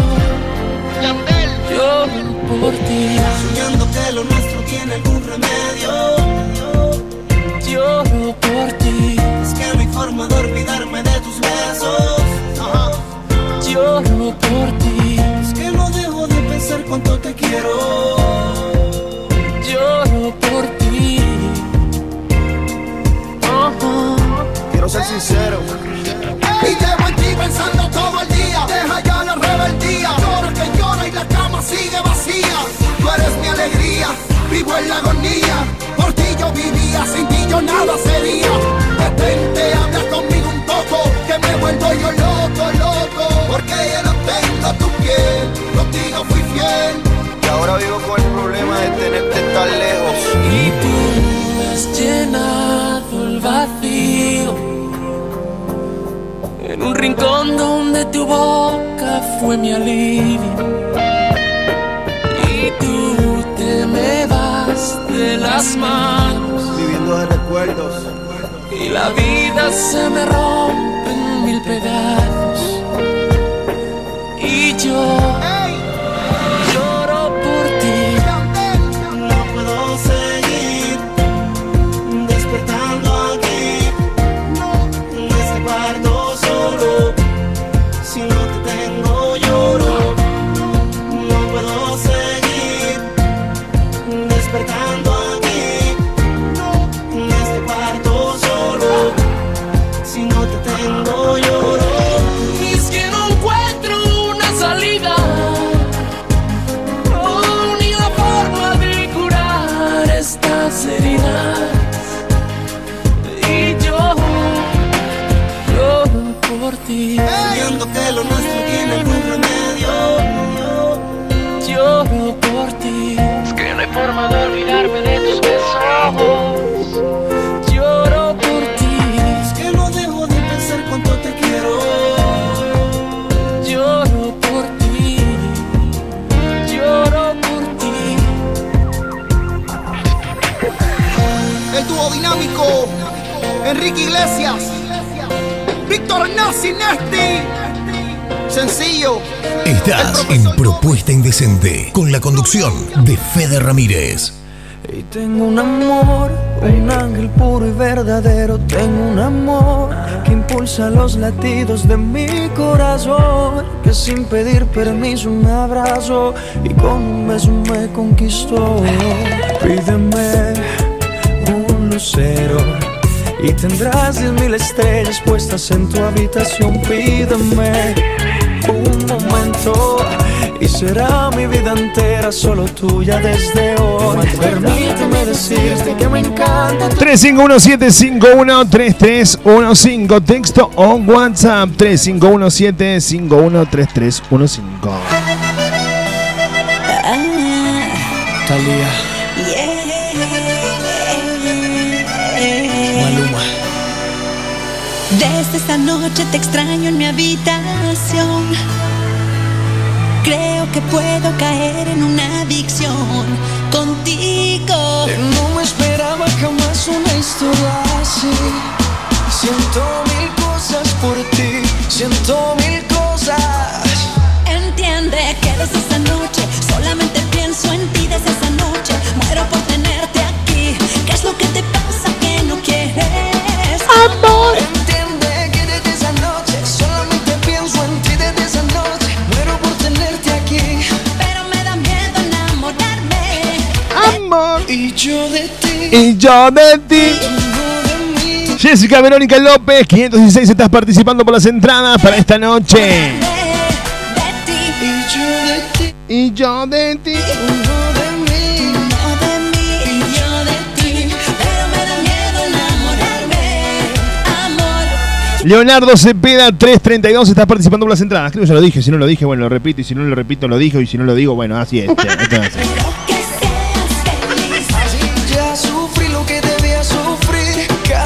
lloro por ti. Soñando que lo nuestro tiene algún remedio. Lloro por ti. Es que no hay forma de olvidarme de tus besos. Ajá. Lloro por ti. Es que no dejo de pensar cuánto te quiero. sincero. Y llevo en ti pensando todo el día, deja ya la rebeldía. Llora que llora y la cama sigue vacía. Tú eres mi alegría, vivo en la agonía. Por ti yo vivía, sin ti yo nada sería. Detente a boca fue mi alivio. Y tú te me vas de las manos. Viviendo de recuerdos. Y la vida se me rompe en mil pedazos. Y yo Sencillo. Estás en Propuesta Indecente con la conducción de Fede Ramírez. Y tengo un amor, un ángel puro y verdadero. Tengo un amor que impulsa los latidos de mi corazón. Que sin pedir permiso me abrazó y con un beso me conquistó. Pídeme un lucero y tendrás diez mil estrellas puestas en tu habitación. Pídeme un momento y será mi vida entera solo tuya desde hoy. Permíteme decirte que me encanta. 351-751-3315 Texto o WhatsApp 351-751-3315 Talía. Maluma. Desde esta noche te extraño en mi habitación. Que puedo caer en una adicción contigo. No me esperaba jamás una historia así. Siento mil cosas por ti, siento mil cosas. Entiende que desde esa noche yo de ti. Jessica Verónica López, 516 estás participando por las entradas para esta noche. Y yo de ti. Leonardo Cepeda 332 estás participando por las entradas. Creo que ya lo dije, si no lo dije, bueno, lo repito, y si no lo repito, lo digo, y si no lo digo, bueno, así es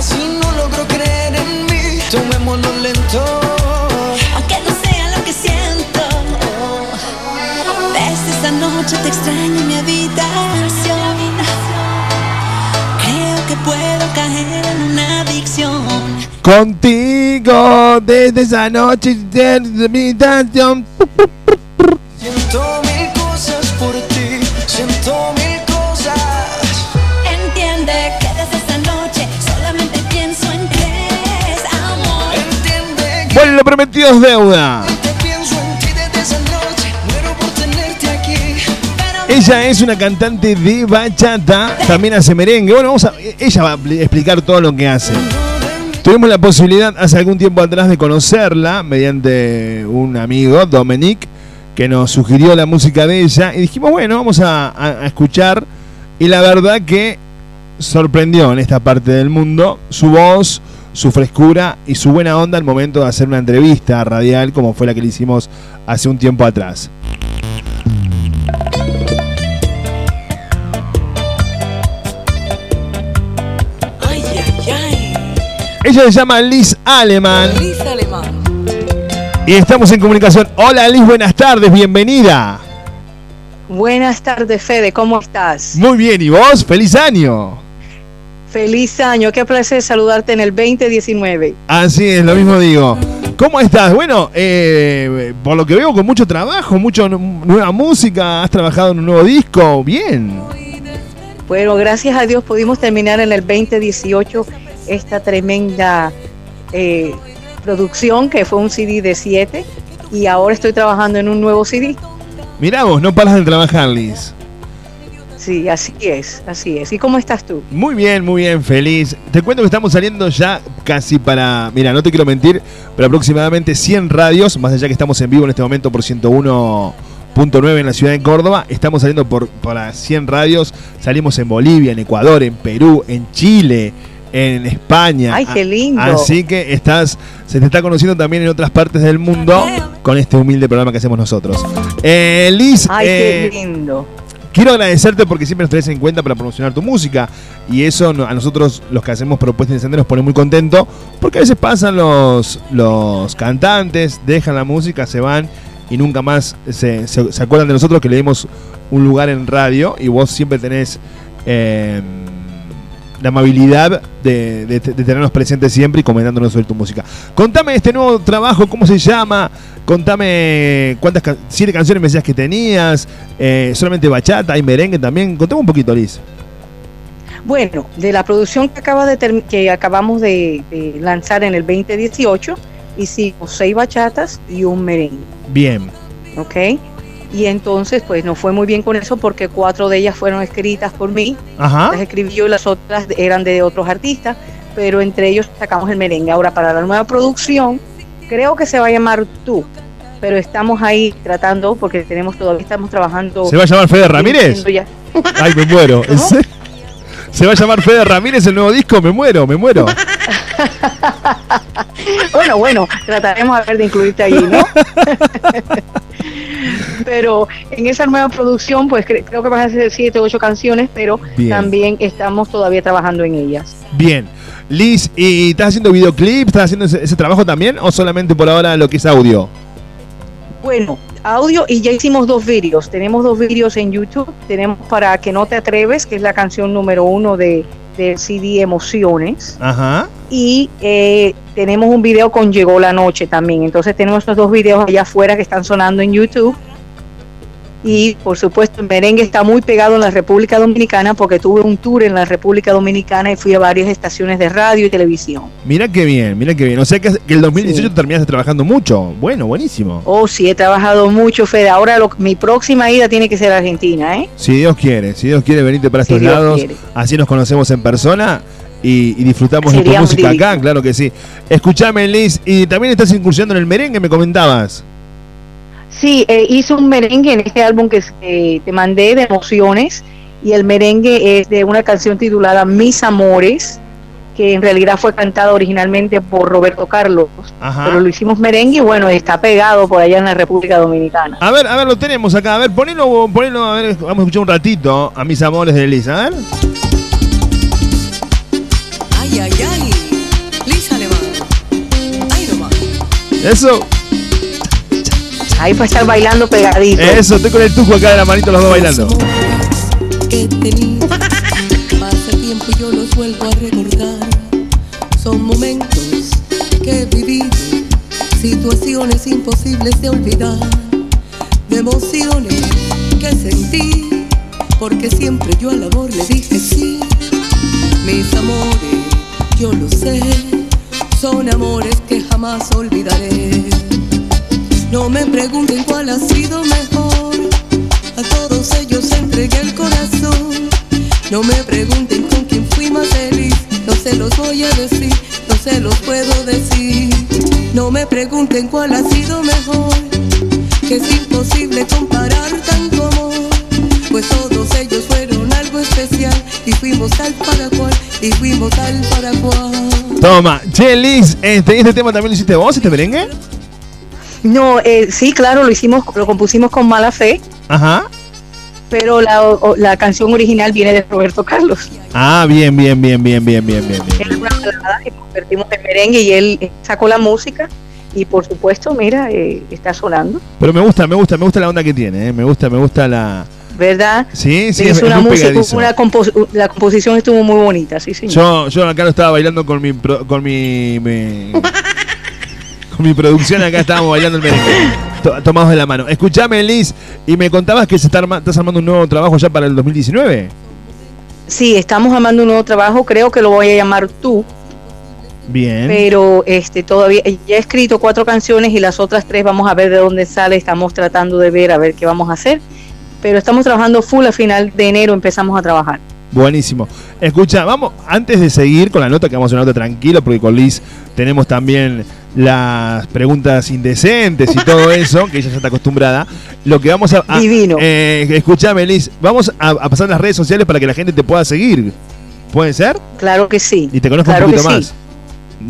Casi no logro creer en mí. Tomémoslo lento. Aunque no sea lo que siento. Desde esa noche te extraño en mi habitación. Creo que puedo caer en una adicción. Contigo desde esa noche de mi habitación. Siento Tenerte aquí. Ella es una cantante de bachata, también hace merengue. Bueno, vamos a, ella va a pl- explicar todo lo que hace. Tuvimos la posibilidad hace algún tiempo atrás de conocerla mediante un amigo, Dominic, que nos sugirió la música de ella y dijimos, bueno, vamos a escuchar. Y la verdad que sorprendió en esta parte del mundo su voz, su frescura y su buena onda al momento de hacer una entrevista radial como fue la que le hicimos hace un tiempo atrás. Ay, ay, ay. Ella se llama Liz Alemán. Liz Alemán. Y estamos en comunicación. Hola Liz, buenas tardes, bienvenida. Buenas tardes, Fede, ¿cómo estás? Muy bien, ¿y vos? ¡Feliz año! Feliz año, qué placer saludarte en el 2019. Así es, lo mismo digo. ¿Cómo estás? Bueno, eh, por lo que veo, con mucho trabajo, mucha nueva música, has trabajado en un nuevo disco, bien. Bueno, gracias a Dios pudimos terminar en el 2018 esta tremenda eh, producción que fue un CD de 7 y ahora estoy trabajando en un nuevo CD. Mirá vos, no paras de trabajar, Liz. Sí, así es, así es. ¿Y cómo estás tú? Muy bien, muy bien, feliz. Te cuento que estamos saliendo ya casi para, mira, no te quiero mentir, pero aproximadamente 100 radios, más allá que estamos en vivo en este momento por 101.9 en la ciudad de Córdoba, estamos saliendo por para 100 radios, salimos en Bolivia, en Ecuador, en Perú, en Chile, en España. Ay, qué lindo. Así que estás, se te está conociendo también en otras partes del mundo con este humilde programa que hacemos nosotros. Eh, Liz, Ay, eh, qué lindo. Quiero agradecerte porque siempre nos traes en cuenta para promocionar tu música. Y eso a nosotros, los que hacemos propuestas encender, nos pone muy contentos. Porque a veces pasan los, los cantantes, dejan la música, se van y nunca más se, se- acuerdan de nosotros que le dimos un lugar en radio. Y vos siempre tenés. eh, la amabilidad de, de- de tenernos presentes siempre y comentándonos sobre tu música. Contame este nuevo trabajo, cómo se llama, contame cuántas siete canciones me decías que tenías, eh, solamente bachata, hay merengue también, contame un poquito, Liz. Bueno, de la producción que, acaba de que acabamos de, de lanzar en el 2018, hicimos seis bachatas y un merengue, Bien, ¿ok? Y entonces, pues nos fue muy bien con eso porque cuatro de ellas fueron escritas por mí, Ajá. las escribí yo y las otras eran de otros artistas, pero entre ellos sacamos el merengue. Ahora, para la nueva producción, creo que se va a llamar Tú, pero estamos ahí tratando porque tenemos todavía estamos trabajando. ¿Se va a llamar Fede Ramírez? ay, me muero. ¿Se va a llamar Fede Ramírez el nuevo disco? Me muero, me muero. Bueno, bueno, trataremos a ver de incluirte ahí, ¿no? pero en esa nueva producción, pues cre- creo que van a ser siete o ocho canciones, pero Bien. también estamos todavía trabajando en ellas. Bien. Liz, ¿y estás haciendo videoclips? ¿Estás haciendo ese, ese trabajo también? ¿O solamente por ahora lo que es audio? Bueno, audio y ya hicimos dos vídeos. Tenemos dos vídeos en YouTube. Tenemos para Que no te atreves, que es la canción número uno de, del CD Emociones. Ajá. Y eh, tenemos un video con Llegó la Noche también. Entonces tenemos estos dos videos allá afuera que están sonando en YouTube. Y por supuesto el merengue está muy pegado en la República Dominicana porque tuve un tour en la República Dominicana y fui a varias estaciones de radio y televisión. Mira qué bien, mira qué bien. O sea que, el 2018 terminaste trabajando mucho. Bueno, buenísimo. Oh, sí, he trabajado mucho, Fede. Ahora lo- mi próxima ida tiene que ser a Argentina, ¿eh? Si Dios quiere, si Dios quiere venirte para Si estos Dios lados, quiere. así nos conocemos en persona y, y disfrutamos de tu música acá, claro que sí. Escuchame, Liz, y también estás incursionando en el merengue, me comentabas. Sí, eh, hice un merengue en este álbum que eh, te mandé de emociones y el merengue es de una canción titulada Mis Amores, que en realidad fue cantada originalmente por Roberto Carlos, Ajá. pero lo hicimos merengue y bueno, está pegado por allá en la República Dominicana. A ver, a ver, lo tenemos acá. A ver, ponelo, ponelo, a ver, vamos a escuchar un ratito a mis amores de Liz, a ver. Ay, ay, ay, Lisa Alemán. Ay, nomás. Eso, Ahí para estar bailando pegadito. eso, estoy con el tuco acá de la manito los dos bailando. que tenía. Pasa tiempo y yo los vuelvo a recordar. Son momentos que he vivido, situaciones imposibles de olvidar, de emociones que sentí, porque siempre yo al amor le dije sí. Mis amores, yo lo sé, son amores que jamás olvidaré. No me pregunten cuál ha sido mejor. A todos ellos entregué el corazón. No me pregunten con quién fui más feliz. No se los voy a decir, no se los puedo decir. No me pregunten cuál ha sido mejor. Que es imposible comparar tanto amor. Pues todos ellos fueron algo especial. Y fuimos tal para. Y fuimos tal para cual. Toma, che, Liz, este, este tema también lo hiciste vos, este merengue. No, eh, sí, claro, lo hicimos, lo compusimos con mala fe. Ajá. pero la, o- la canción original viene de Roberto Carlos. Ah, bien, bien, bien, bien, bien, bien, bien. Era una balada y convertimos en merengue y él sacó la música y por supuesto, mira, eh, está sonando, Pero me gusta, me gusta, me gusta la onda que tiene, ¿eh? me gusta, me gusta la... ¿verdad? Sí, sí, es, es, una es música, una compos- la composición estuvo muy bonita, sí, señor. Yo, yo acá lo estaba bailando con mi, con mi, mi- mi producción, acá estábamos bailando el merengue. To- Tomados de la mano. Escuchame, Liz, y me contabas que se está arma- estás armando un nuevo trabajo ya para el 2019. Sí, estamos armando un nuevo trabajo, creo que lo voy a llamar tú, Bien. pero este todavía ya he escrito cuatro canciones y las otras tres vamos a ver de dónde sale, estamos tratando de ver a ver qué vamos a hacer, pero estamos trabajando full a final de enero empezamos a trabajar. Buenísimo. Escucha, vamos, antes de seguir con la nota, que vamos a una nota tranquilo, porque con Liz tenemos también las preguntas indecentes y todo eso, que ella ya está acostumbrada. Lo que vamos a. a- Divino. eh, escuchame, Liz, vamos a, a pasar las redes sociales para que la gente te pueda seguir. ¿Puede ser? Claro que sí. Y te conozco Claro un que poquito sí. más.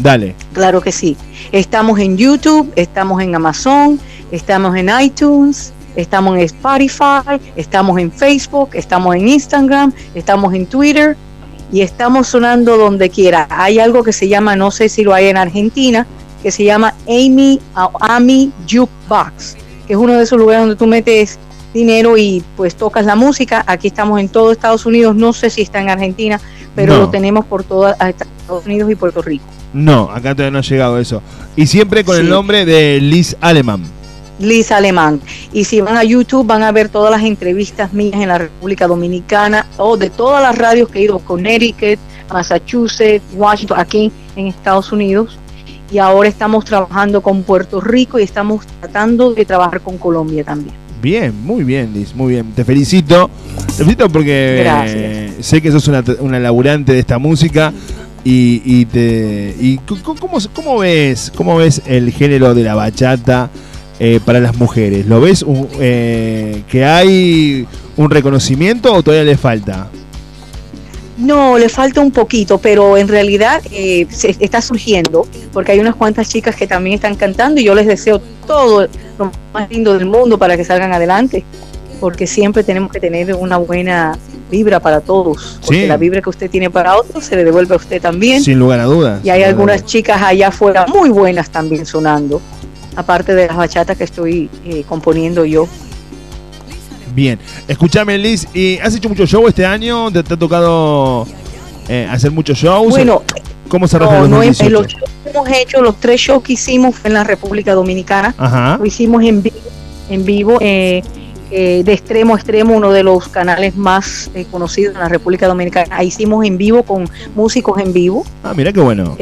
Dale. Claro que sí. Estamos en YouTube, estamos en Amazon, estamos en iTunes, estamos en Spotify, estamos en Facebook, estamos en Instagram, estamos en Twitter y estamos sonando donde quiera. Hay algo que se llama, no sé si lo hay en Argentina, que se llama Amy Ami Jukebox, que es uno de esos lugares donde tú metes dinero y pues tocas la música. Aquí estamos en todo Estados Unidos, no sé si está en Argentina, pero No. lo tenemos por toda Estados Unidos y Puerto Rico. No, acá todavía no ha llegado eso. Y siempre con el nombre de Liz Alemán. Liz Alemán. Y si van a YouTube van a ver todas las entrevistas mías en la República Dominicana o de todas las radios que he ido, Connecticut, Massachusetts, Washington, aquí en Estados Unidos. Y ahora estamos trabajando con Puerto Rico y estamos tratando de trabajar con Colombia también. Bien, muy bien, Liz, muy bien. Te felicito. Te felicito porque eh, sé que sos una, una laburante de esta música y, y te y ¿cómo, cómo ves cómo ves el género de la bachata eh, para las mujeres? ¿Lo ves un- eh, que hay un reconocimiento o todavía le falta? No, le falta un poquito, pero en realidad eh, se está surgiendo, porque hay unas cuantas chicas que también están cantando y yo les deseo todo lo más lindo del mundo para que salgan adelante, porque siempre tenemos que tener una buena vibra para todos, porque Sí. la vibra que usted tiene para otros se le devuelve a usted también. Sin lugar a dudas. Y hay algunas chicas allá afuera muy buenas también sonando, aparte de las bachatas que estoy eh, componiendo yo. Bien, escúchame Liz, ¿y has hecho mucho show este año? ¿Te, te ha tocado eh, hacer muchos shows? Bueno, ¿cómo se No, no, en- 2018? en los shows que hemos hecho, los tres shows que hicimos fue en la República Dominicana. Ajá. Lo hicimos en vivo, en vivo eh, eh, de extremo a extremo, uno de los canales más eh, conocidos en la República Dominicana. Ahí hicimos en vivo con músicos en vivo. Ah, mira qué bueno.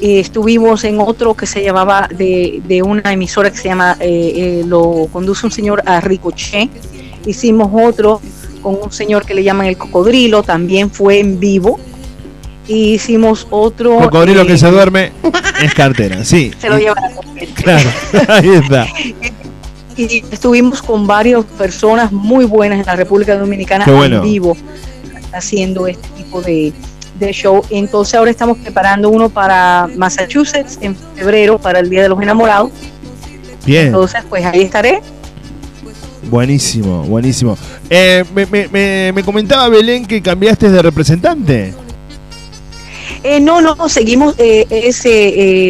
Eh, estuvimos en otro que se llamaba de, de una emisora que se llama, eh, eh, lo conduce un señor a Ricochet. Hicimos otro con un señor que le llaman el cocodrilo, también fue en vivo. Y hicimos otro. Cocodrilo eh, que se duerme es cartera, sí. se lo Y- llevan a comer. Claro, ahí está. y estuvimos con varias personas muy buenas en la República Dominicana bueno. en vivo haciendo este tipo de, de show. Entonces ahora estamos preparando uno para Massachusetts en febrero para el Día de los Enamorados. Bien, Entonces pues ahí estaré. buenísimo, buenísimo. Eh, me, me- me- me comentaba Belén que cambiaste de representante. Eh, no, no, seguimos, eh, es eh,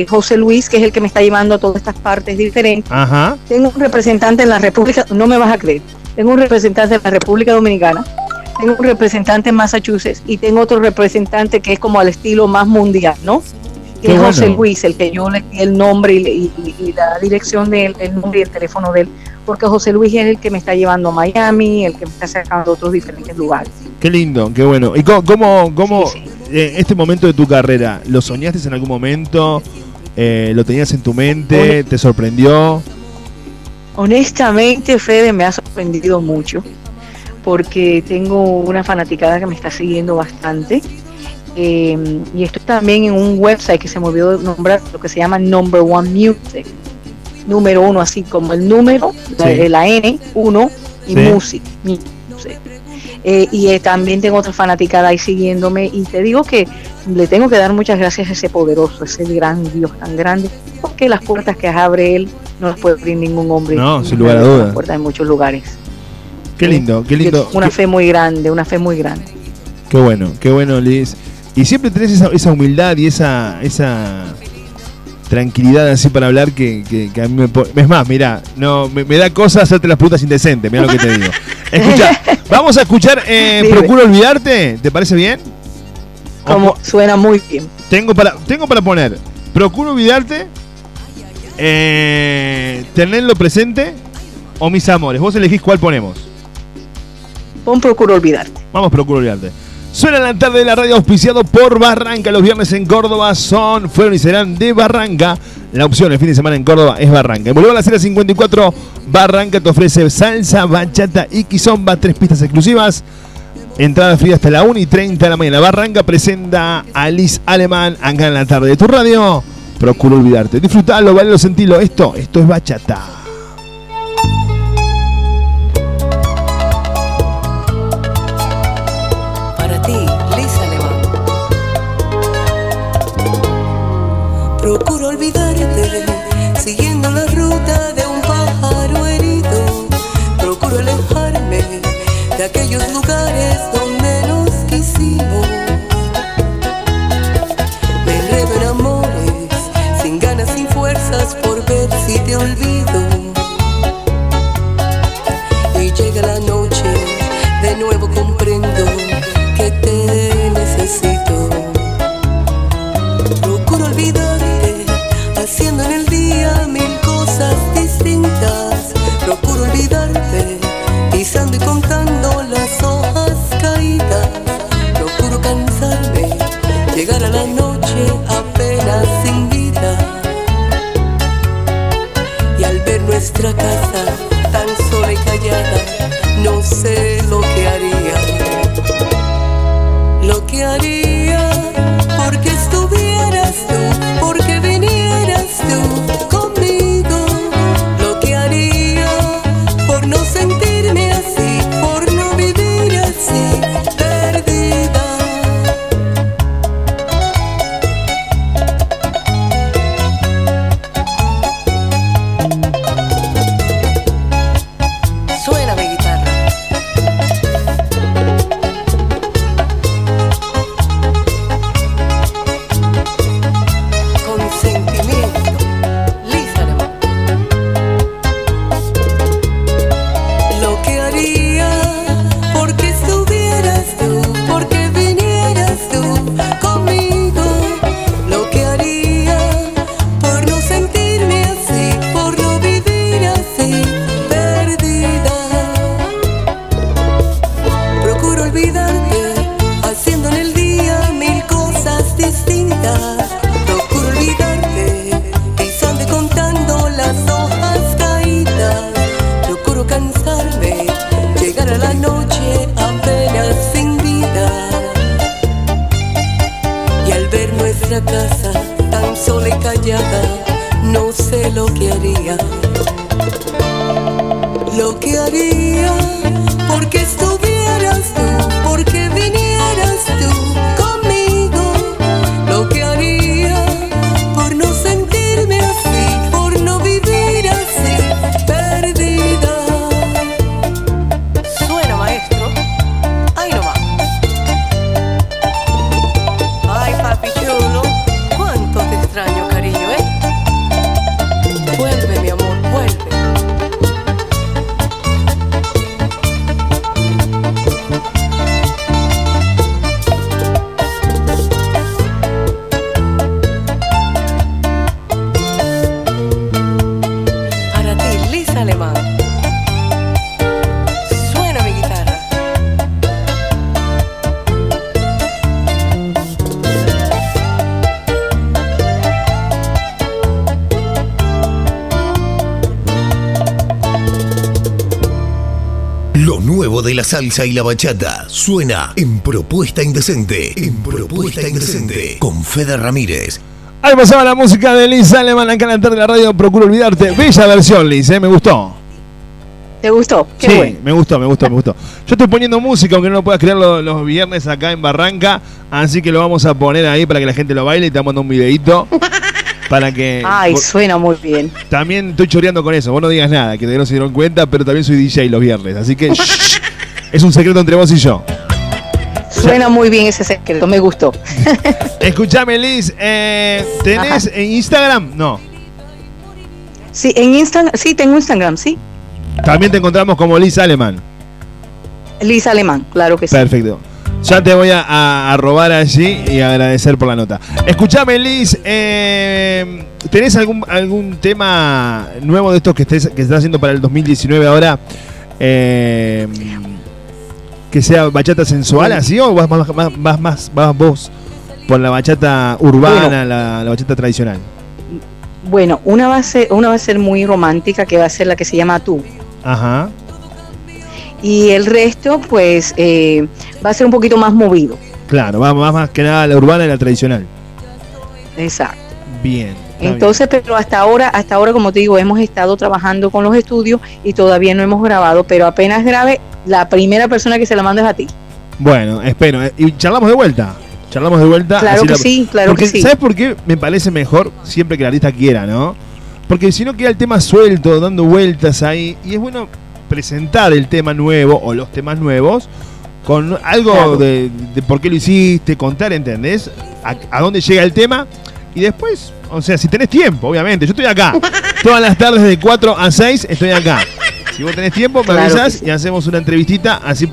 eh, José Luis, que es el que me está llevando a todas estas partes diferentes. Ajá. Tengo un representante en la República, no me vas a creer, tengo un representante en la República Dominicana, tengo un representante en Massachusetts y tengo otro representante que es como al estilo más mundial, ¿no? Que Qué es José bueno. Luis, el que yo le di el nombre y- y- y la dirección de él, el nombre y el teléfono de él, porque José Luis es el que me está llevando a Miami, el que me está sacando a otros diferentes lugares. Qué lindo, qué bueno. ¿Y cómo, cómo, cómo, eh, este momento de tu carrera, lo soñaste en algún momento? Eh, ¿Lo tenías en tu mente? ¿Te sorprendió? Honestamente, Fede, me ha sorprendido mucho porque tengo una fanaticada que me está siguiendo bastante. eh, y estoy también en un website que se me olvidó nombrar, lo que se llama Number One Music. Número uno, así como el número, la, Sí. la N, uno, y Sí. music. music. Eh, y eh, también tengo otra fanaticada ahí siguiéndome. Y te digo que le tengo que dar muchas gracias a ese poderoso, ese gran Dios tan grande, porque las puertas que abre Él no las puede abrir ningún hombre. No, sin lugar a dudas. Las puertas en muchos lugares. Qué lindo, qué lindo. Una Qué- fe muy grande, una fe muy grande. Qué bueno, qué bueno, Liz. Y siempre tenés esa, esa humildad y esa, esa tranquilidad así para hablar que, que- que a mí me pone... Es más, mira, no, me, me da cosa hacerte las preguntas indecentes, mira lo que te digo. Escucha, vamos a escuchar eh. Procuro Olvidarte, ¿te parece bien? Como suena muy bien. Tengo para, tengo para poner Procuro Olvidarte, eh, Tenerlo Presente o Mis Amores. Vos elegís cuál ponemos. Pon procuro olvidarte. Vamos, procuro olvidarte. Suena la tarde de la radio auspiciado por Barranca. Los viernes en Córdoba son, fueron y serán de Barranca. La opción el fin de semana en Córdoba es Barranca. En Boulevard La Cera 54, Barranca te ofrece salsa, bachata y quizomba. Tres pistas exclusivas. Entrada fría hasta la 1 y 30 de la mañana. Barranca presenta a Liz Alemán acá en la tarde de tu radio. Procuro olvidarte. Disfrutalo, vale sentilo. Esto, esto es bachata. Aquellos lugares donde nos quisimos. Me enredo en amores, sin ganas, sin fuerzas, por ver si te olvido. Llegar a la noche apenas sin vida. Y al ver nuestra casa tan sola y callada, no sé lo que la salsa y la bachata suena en Propuesta Indecente. En Propuesta Indecente. Con Fede Ramírez. Ahí pasaba la música de Liz Alemán acá en la tarde de la radio. Procuro olvidarte. Bella versión, Liz, ¿eh? me gustó. ¿Te gustó? Qué sí, bueno. me gustó, me gustó, me gustó. Yo estoy poniendo música, aunque no lo puedas creer lo- los, viernes acá en Barranca. Así que lo vamos a poner ahí para que la gente lo baile y te mando un videito. Para que. Ay, por- suena muy bien. también estoy choreando con eso. Vos no digas nada, que no se dieron cuenta, pero también soy DJ los viernes. Así que. es un secreto entre vos y yo. Suena muy bien ese secreto, me gustó. Escuchame, Liz. eh, ¿Tenés en Instagram? No. Sí, en Instagram, sí, tengo Instagram, sí. También te encontramos como Liz Alemán. Liz Alemán, claro que sí. Perfecto. Ya te voy a, a- a robar allí y agradecer por la nota. Escuchame, Liz, eh, ¿tenés algún, algún tema nuevo de estos que, estés, que estás haciendo para el 2019 ahora? Eh, que sea bachata sensual, así, o vas más, más, más, más- vas vos por la bachata urbana, Bueno. la, la bachata tradicional? Bueno, una va, a ser, una va a ser muy romántica, que va a ser la que se llama Tú. Ajá. Y el resto, pues, eh, va a ser un poquito más movido. Claro, va más, más que nada la urbana y la tradicional. Exacto. Bien. Entonces, pero hasta ahora, hasta ahora, como te digo, hemos estado trabajando con los estudios y todavía no hemos grabado, pero apenas grabe, la primera persona que se la manda es a ti. Bueno, espero. eh, Y charlamos de vuelta. Charlamos de vuelta. Claro que la- sí, claro Porque, que sí. ¿Sabes por qué me parece mejor siempre que el artista quiera, no? Porque si no queda el tema suelto, dando vueltas ahí. Y es bueno presentar el tema nuevo o los temas nuevos con algo Claro. de, de por qué lo hiciste, contar, ¿entendés? A, a dónde llega el tema. Y después, o sea, si tenés tiempo, obviamente. Yo estoy acá. Todas las tardes de 4 a 6 estoy acá. Si vos tenés tiempo, me Claro y hacemos una entrevistita. Así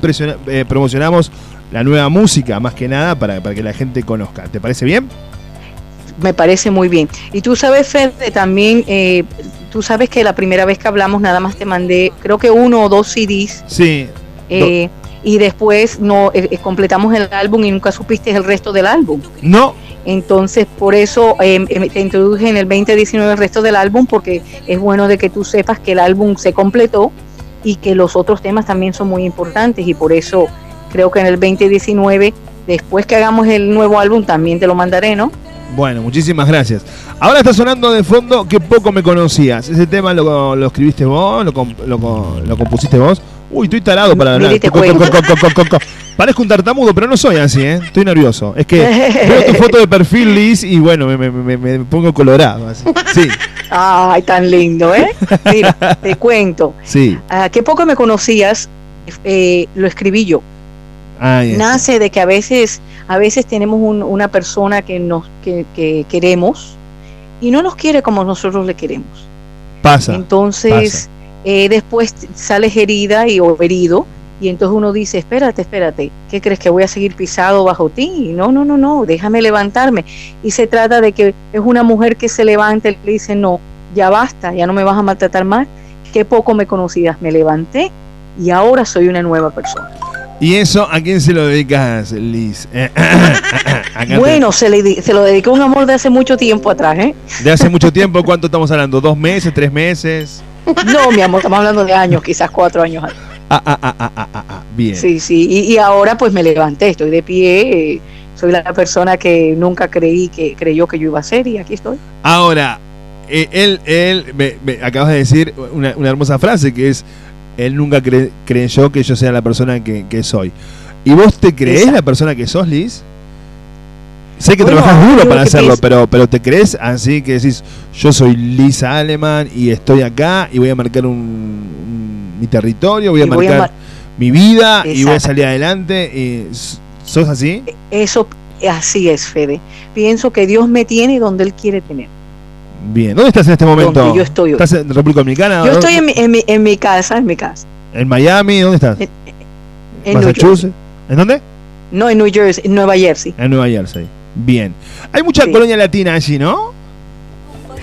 eh, promocionamos la nueva música, más que nada, para, para que la gente conozca. ¿Te parece bien? Me parece muy bien. Y tú sabes, Fede, también, eh, tú sabes que la primera vez que hablamos nada más te mandé, creo que uno o dos CDs. Sí. eh, y después no eh, eh, completamos el álbum y nunca supiste el resto del álbum. No. Entonces, por eso eh, te introduje en el 2019 el resto del álbum, porque es bueno de que tú sepas que el álbum se completó y que los otros temas también son muy importantes. Y por eso creo que en el 2019, después que hagamos el nuevo álbum, también te lo mandaré, ¿no? Bueno, muchísimas gracias. Ahora está sonando de fondo que poco me conocías. Ese tema lo, lo escribiste vos, lo, lo lo compusiste vos. Uy, estoy tarado para hablar. Te Parezco un tartamudo, pero no soy así, ¿eh? Estoy nervioso. Es que veo tu foto de perfil, Liz, y bueno, me, me- me- me pongo colorado. así. Sí, Ay, tan lindo, ¿eh? Mira, te cuento. sí. Ah, qué poco me conocías, eh, lo escribí yo. Ay, Nace de que a veces, a veces tenemos un- una persona que nos que, que queremos y no nos quiere como nosotros le queremos. pasa. Entonces, eh, después sales herida y o herido y entonces uno dice, espérate, espérate, ¿qué crees que voy a seguir pisado bajo ti? No, no, no, no, déjame levantarme. Y se trata de que es una mujer que se levanta y le dice, no, ya basta, ya no me vas a maltratar más. Qué poco me conocías, me levanté y ahora soy una nueva persona. ¿Y eso a quién se lo dedicas, Liz? Eh, acá te- Bueno, se, le, se lo dedicó a un amor de hace mucho tiempo atrás, ¿eh? de hace mucho tiempo, ¿cuánto estamos hablando? ¿Dos meses, tres meses? No, mi amor, estamos hablando de años, quizás cuatro años atrás. Ah, ah, ah, ah, ah, ah, ah, bien. Sí, sí, y, y ahora pues me levanté, estoy de pie, eh, soy la persona que nunca creí que creyó que yo iba a ser y aquí estoy. Ahora, eh, él, él, me, me acabas de decir una, una hermosa frase que es, él nunca cre- creyó que yo sea la persona que, que soy. ¿Y vos te crees la persona que sos, Liz? Sé que Bueno, trabajas duro para hacerlo, pero, pero te crees así que decís, yo soy Lisa Aleman y estoy acá y voy a marcar un, un- mi territorio, voy a Y voy a marcar mar- mi vida y voy a salir adelante. Y, ¿Sos así? Eso, así es, Fede. Pienso que Dios me tiene donde Él quiere tener. Bien. ¿Dónde estás en este momento? Donde yo estoy hoy. ¿Estás en República Dominicana? Yo estoy en mi, en mi, en mi casa, en mi casa, ¿En Miami? ¿Dónde estás? en New ¿Massachusetts? ¿En dónde? No, en New Jersey, en Nueva Jersey. En Nueva Jersey. Bien. Hay mucha Sí. colonia latina allí, ¿no?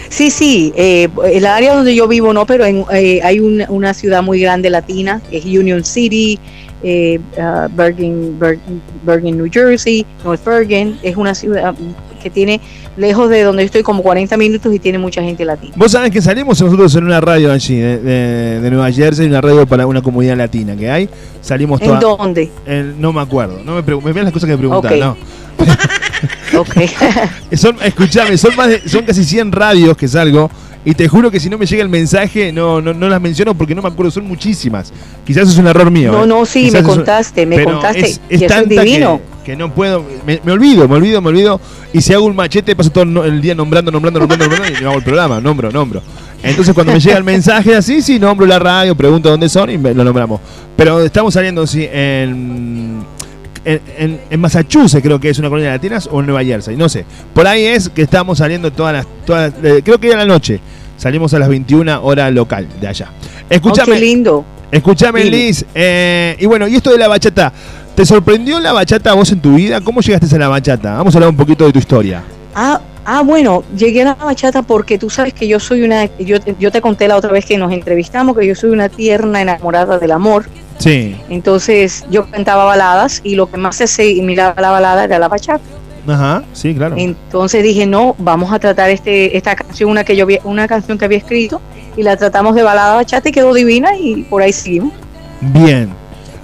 Sí, sí, eh, el área donde yo vivo no, pero en, eh, hay una, una ciudad muy grande latina, que es Union City, eh, ah, Bergen, Bergen, Bergen, New Jersey, North Bergen, es una ciudad que tiene lejos de donde estoy como 40 minutos y tiene mucha gente latina. Vos sabés que salimos nosotros en una radio allí, de, de- de Nueva Jersey, una radio para una comunidad latina que hay. Salimos ¿En dónde? en- no me acuerdo. No me, me las cosas que me preguntan, Ok. no. Ok. Son, escuchame, son, más de- son casi 100 radios que salgo y te juro que si no me llega el mensaje no, no, no las menciono porque no me acuerdo, son muchísimas. Quizás es un error mío. No, ¿eh? no, sí, Quizás me un- contaste, me pero contaste. Es, y es eso es tanta divino. que, que no puedo, me, me olvido, me olvido, me olvido. Y si hago un machete, paso todo el día nombrando, nombrando, nombrando, nombrando y no hago el programa, nombro, nombro. Entonces cuando me llega el mensaje así, sí, nombro la radio, pregunto dónde son y me- lo nombramos. Pero estamos saliendo, sí, en, en, en- en Massachusetts creo que es una colonia de latinas o en Nueva Jersey, no sé. Por ahí es que estamos saliendo todas las, todas, eh, creo que a la noche. Salimos a las 21 hora local de allá. Escúchame. Oh, qué lindo. Escúchame. Liz. eh, y bueno, y esto de la bachata. ¿Te sorprendió la bachata a vos en tu vida? ¿Cómo llegaste a la bachata? Vamos a hablar un poquito de tu historia. Ah, ah, bueno, llegué a la bachata porque tú sabes que yo soy una, yo, yo te conté la otra vez que nos entrevistamos que yo soy una tierna enamorada del amor. Sí. Entonces yo cantaba baladas y lo que más se asimilaba a la balada era la bachata. Ajá, sí, claro. Entonces dije, no, vamos a tratar este, esta canción, una que yo había- una canción que había escrito, y la tratamos de balada bachata y quedó divina y por ahí seguimos. Bien.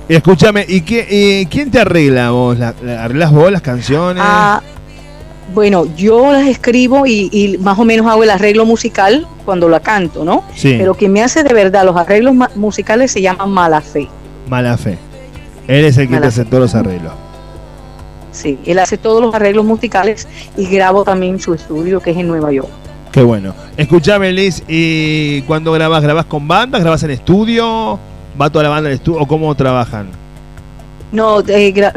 Escúchame, ¿y qué, eh, quién te arregla vos? ¿La, la- ¿Arreglas vos las canciones? Ah, bueno, yo las escribo y, y más o menos hago el arreglo musical cuando la canto, ¿no? Sí. Pero quien me hace de verdad los arreglos musicales se llaman Mala Fe. Mala fe. Él es el que Mala te hace todos los arreglos. Sí, él hace todos los arreglos musicales y grabo también su estudio que es en Nueva York. Qué bueno. Escúchame, Liz, ¿y cuando grabás? ¿Grabás con bandas? ¿Grabás en estudio? ¿Va toda la banda al estudio? ¿O cómo trabajan? No, eh, gra-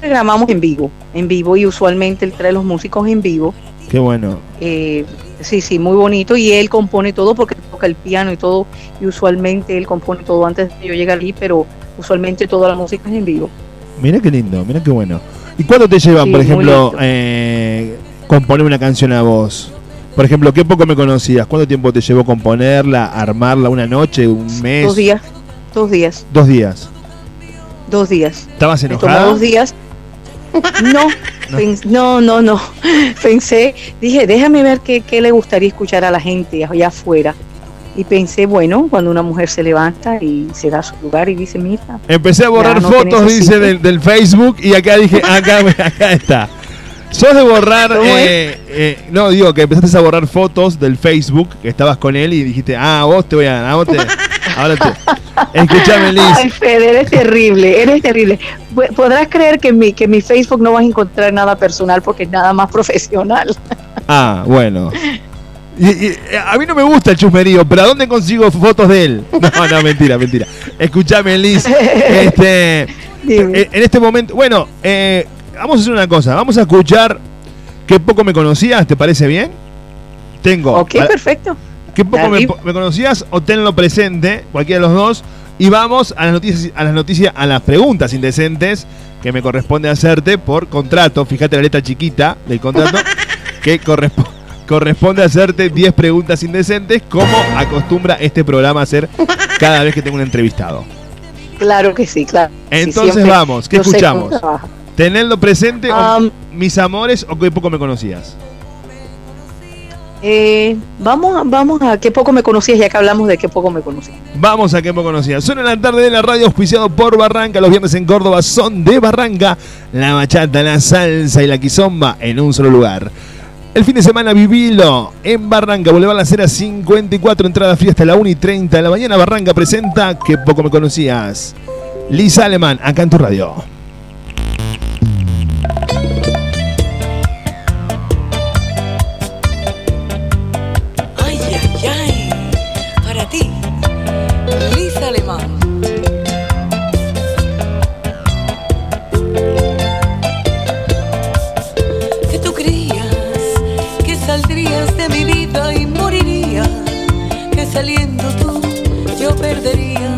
grabamos en vivo, en vivo y usualmente él trae los músicos en vivo. Qué bueno. Eh, sí, sí, muy bonito y él compone todo porque toca el piano y todo y usualmente él compone todo antes de que yo llegue allí, pero usualmente toda la música es en vivo. Mira qué lindo, mira qué bueno. ¿Y cuánto te llevan, Sí, por ejemplo, eh, componer una canción a vos? Por ejemplo, ¿qué poco me conocías? ¿Cuánto tiempo te llevó componerla, armarla? ¿Una noche, un mes? Dos días, dos días, Dos días. dos días. ¿Estabas Me enojada? dos días. No, no, no, no. Pensé, dije, déjame ver qué, qué le gustaría escuchar a la gente allá afuera. Y pensé, bueno, cuando una mujer se levanta y se da su lugar y dice, mira, Empecé a borrar no fotos, dice, del, del Facebook y acá dije, acá, acá está. Sos de borrar, eh, eh, no, digo que empezaste a borrar fotos del Facebook, que estabas con él y dijiste, ah, vos te voy a, a vos te, ahora te. Escuchame, Liz. Ay, Fede, eres terrible, eres terrible. Podrás creer que en mi, que en mi Facebook no vas a encontrar nada personal porque es nada más profesional. Ah, bueno. Y- y, eh, a mí no me gusta el chusmerío, pero ¿a dónde consigo fotos de él? No, no, mentira, mentira. Escúchame, Liz. Este, eh, en este momento, bueno, eh, vamos a hacer una cosa. Vamos a escuchar qué poco me conocías, ¿te parece bien? Tengo. Ok, perfecto. ¿Qué poco me, me conocías o tenlo presente, cualquiera de los dos? Y vamos a las noticias, a las noticias, a las preguntas indecentes que me corresponde hacerte por contrato. Fíjate la letra chiquita del contrato que correspo- corresponde hacerte 10 preguntas indecentes, como acostumbra este programa a hacer cada vez que tengo un entrevistado. Claro que sí, claro. Entonces vamos, ¿qué escuchamos? ¿Tenerlo presente o Am, mis amores o que poco me conocías? Eh, vamos, a- vamos a qué poco me conocías, ya que hablamos de qué poco me conocías. Vamos a que poco conocías. Suena en la tarde de la radio auspiciado por Barranca. Los viernes en Córdoba son de Barranca. La bachata, la salsa y la quizomba en un solo lugar. El fin de semana vivilo en Barranca, Boulevard La Cera 54, entrada fría hasta la 1 y 30 de la mañana. Barranca presenta que poco me conocías. Lisa Alemán, acá en tu radio. Perdería.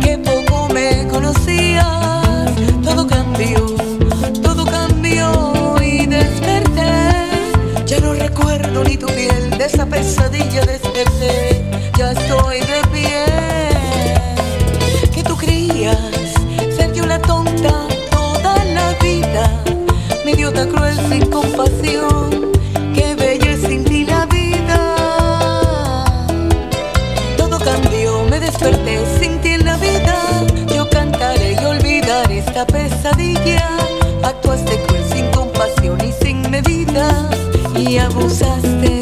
Que poco me conocías. Todo cambió, todo cambió y desperté. Ya no recuerdo ni tu piel, de esa pesadilla desperté. Ya estoy de pie. Que tú creías ser yo la tonta toda la vida. Mi idiota cruel sin compasión. Y abusaste,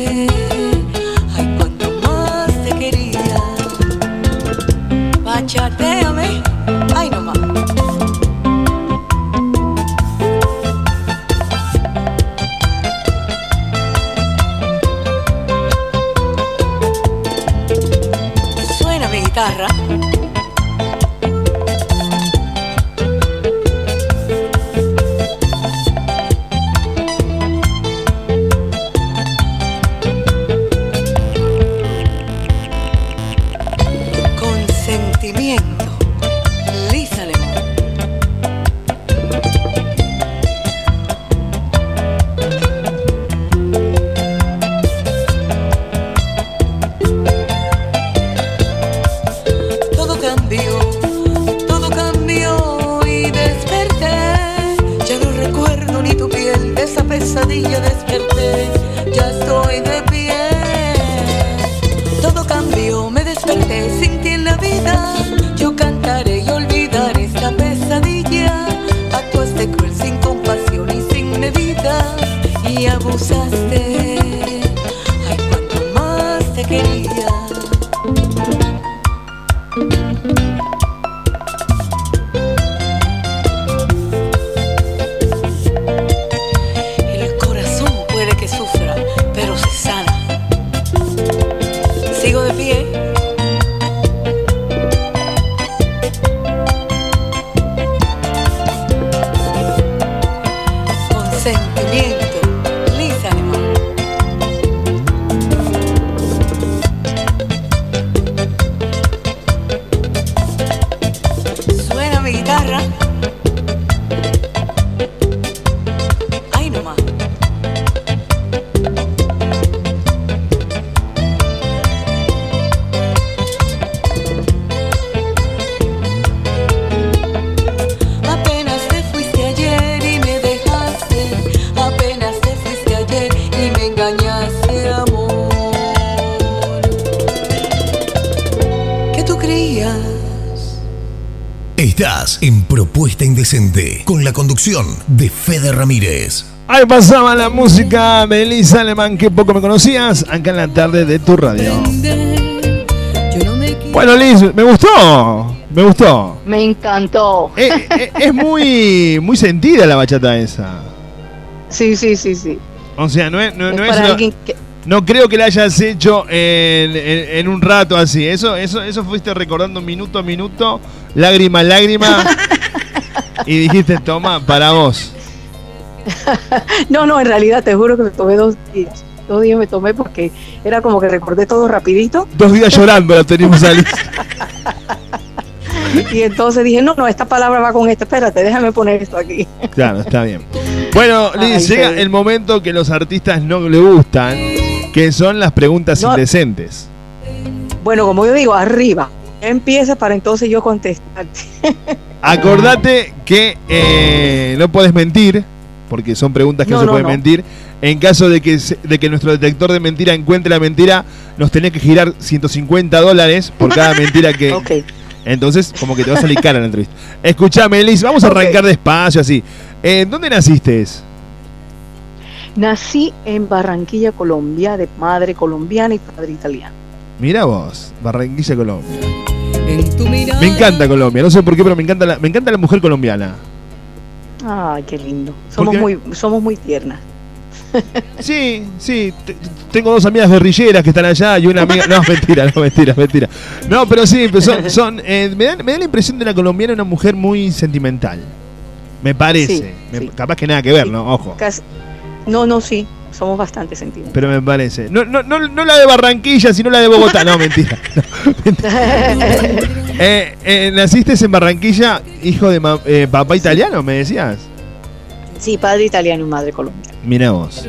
conducción de Fede Ramírez. Ahí pasaba la música de Elisa Alemán, que poco me conocías, acá en la tarde de tu radio. Bueno, Liz, me gustó, me gustó. Me encantó. Eh, eh, es muy, muy sentida la bachata esa. Sí, sí, sí, sí. O sea, no es, no, Es no es para lo- alguien que- no creo que la hayas hecho en, en- en un rato así. Eso, eso, eso fuiste recordando minuto a minuto, lágrima a lágrima. y dijiste, toma, para vos. No, no, en realidad te juro que me tomé dos días. Dos días me tomé porque era como que recordé todo rapidito. Dos días llorando la tenemos a Liz. Y entonces dije, no, no, esta palabra va con esta. Espérate, déjame poner esto aquí. Claro, está bien. Bueno, Liz, Ay, llega el momento que los artistas no le gustan, que son las preguntas No. indecentes. Bueno, como yo digo, arriba. Empieza para entonces yo contestarte. Acordate que eh, no puedes mentir, porque son preguntas que no, No, se pueden no. mentir. En caso de que, se- de que nuestro detector de mentira encuentre la mentira, nos tenés que girar 150 dólares por cada mentira que... Ok. Entonces, como que te va a salir cara la entrevista. Escuchame, Liz, vamos a arrancar despacio así. Eh, ¿Dónde naciste? Nací en Barranquilla, Colombia, de madre colombiana y padre italiano. Mira vos, Barranquilla, Colombia. Me encanta Colombia, no sé por qué, pero me encanta la, me encanta la mujer colombiana. Ay, qué lindo. Somos qué? muy, somos muy tiernas. Sí, sí, te- te- tengo dos amigas guerrilleras que están allá y una amiga... No, mentira, no, mentira, mentira. No, pero sí, pero son... son, eh, me, dan- me da la impresión de la colombiana una mujer muy sentimental. Me parece. Sí, Me- sí. Capaz que nada que ver, ¿no? Ojo. Casi- No, no, sí. Somos bastante sentimentales. Pero me parece. No, no, no, no la de Barranquilla, sino la de Bogotá. No, mentira. No, mentira. Eh, eh, ¿Naciste en Barranquilla, hijo de ma- eh, papá italiano, me decías? Sí, padre italiano y madre colombiana. Mira vos.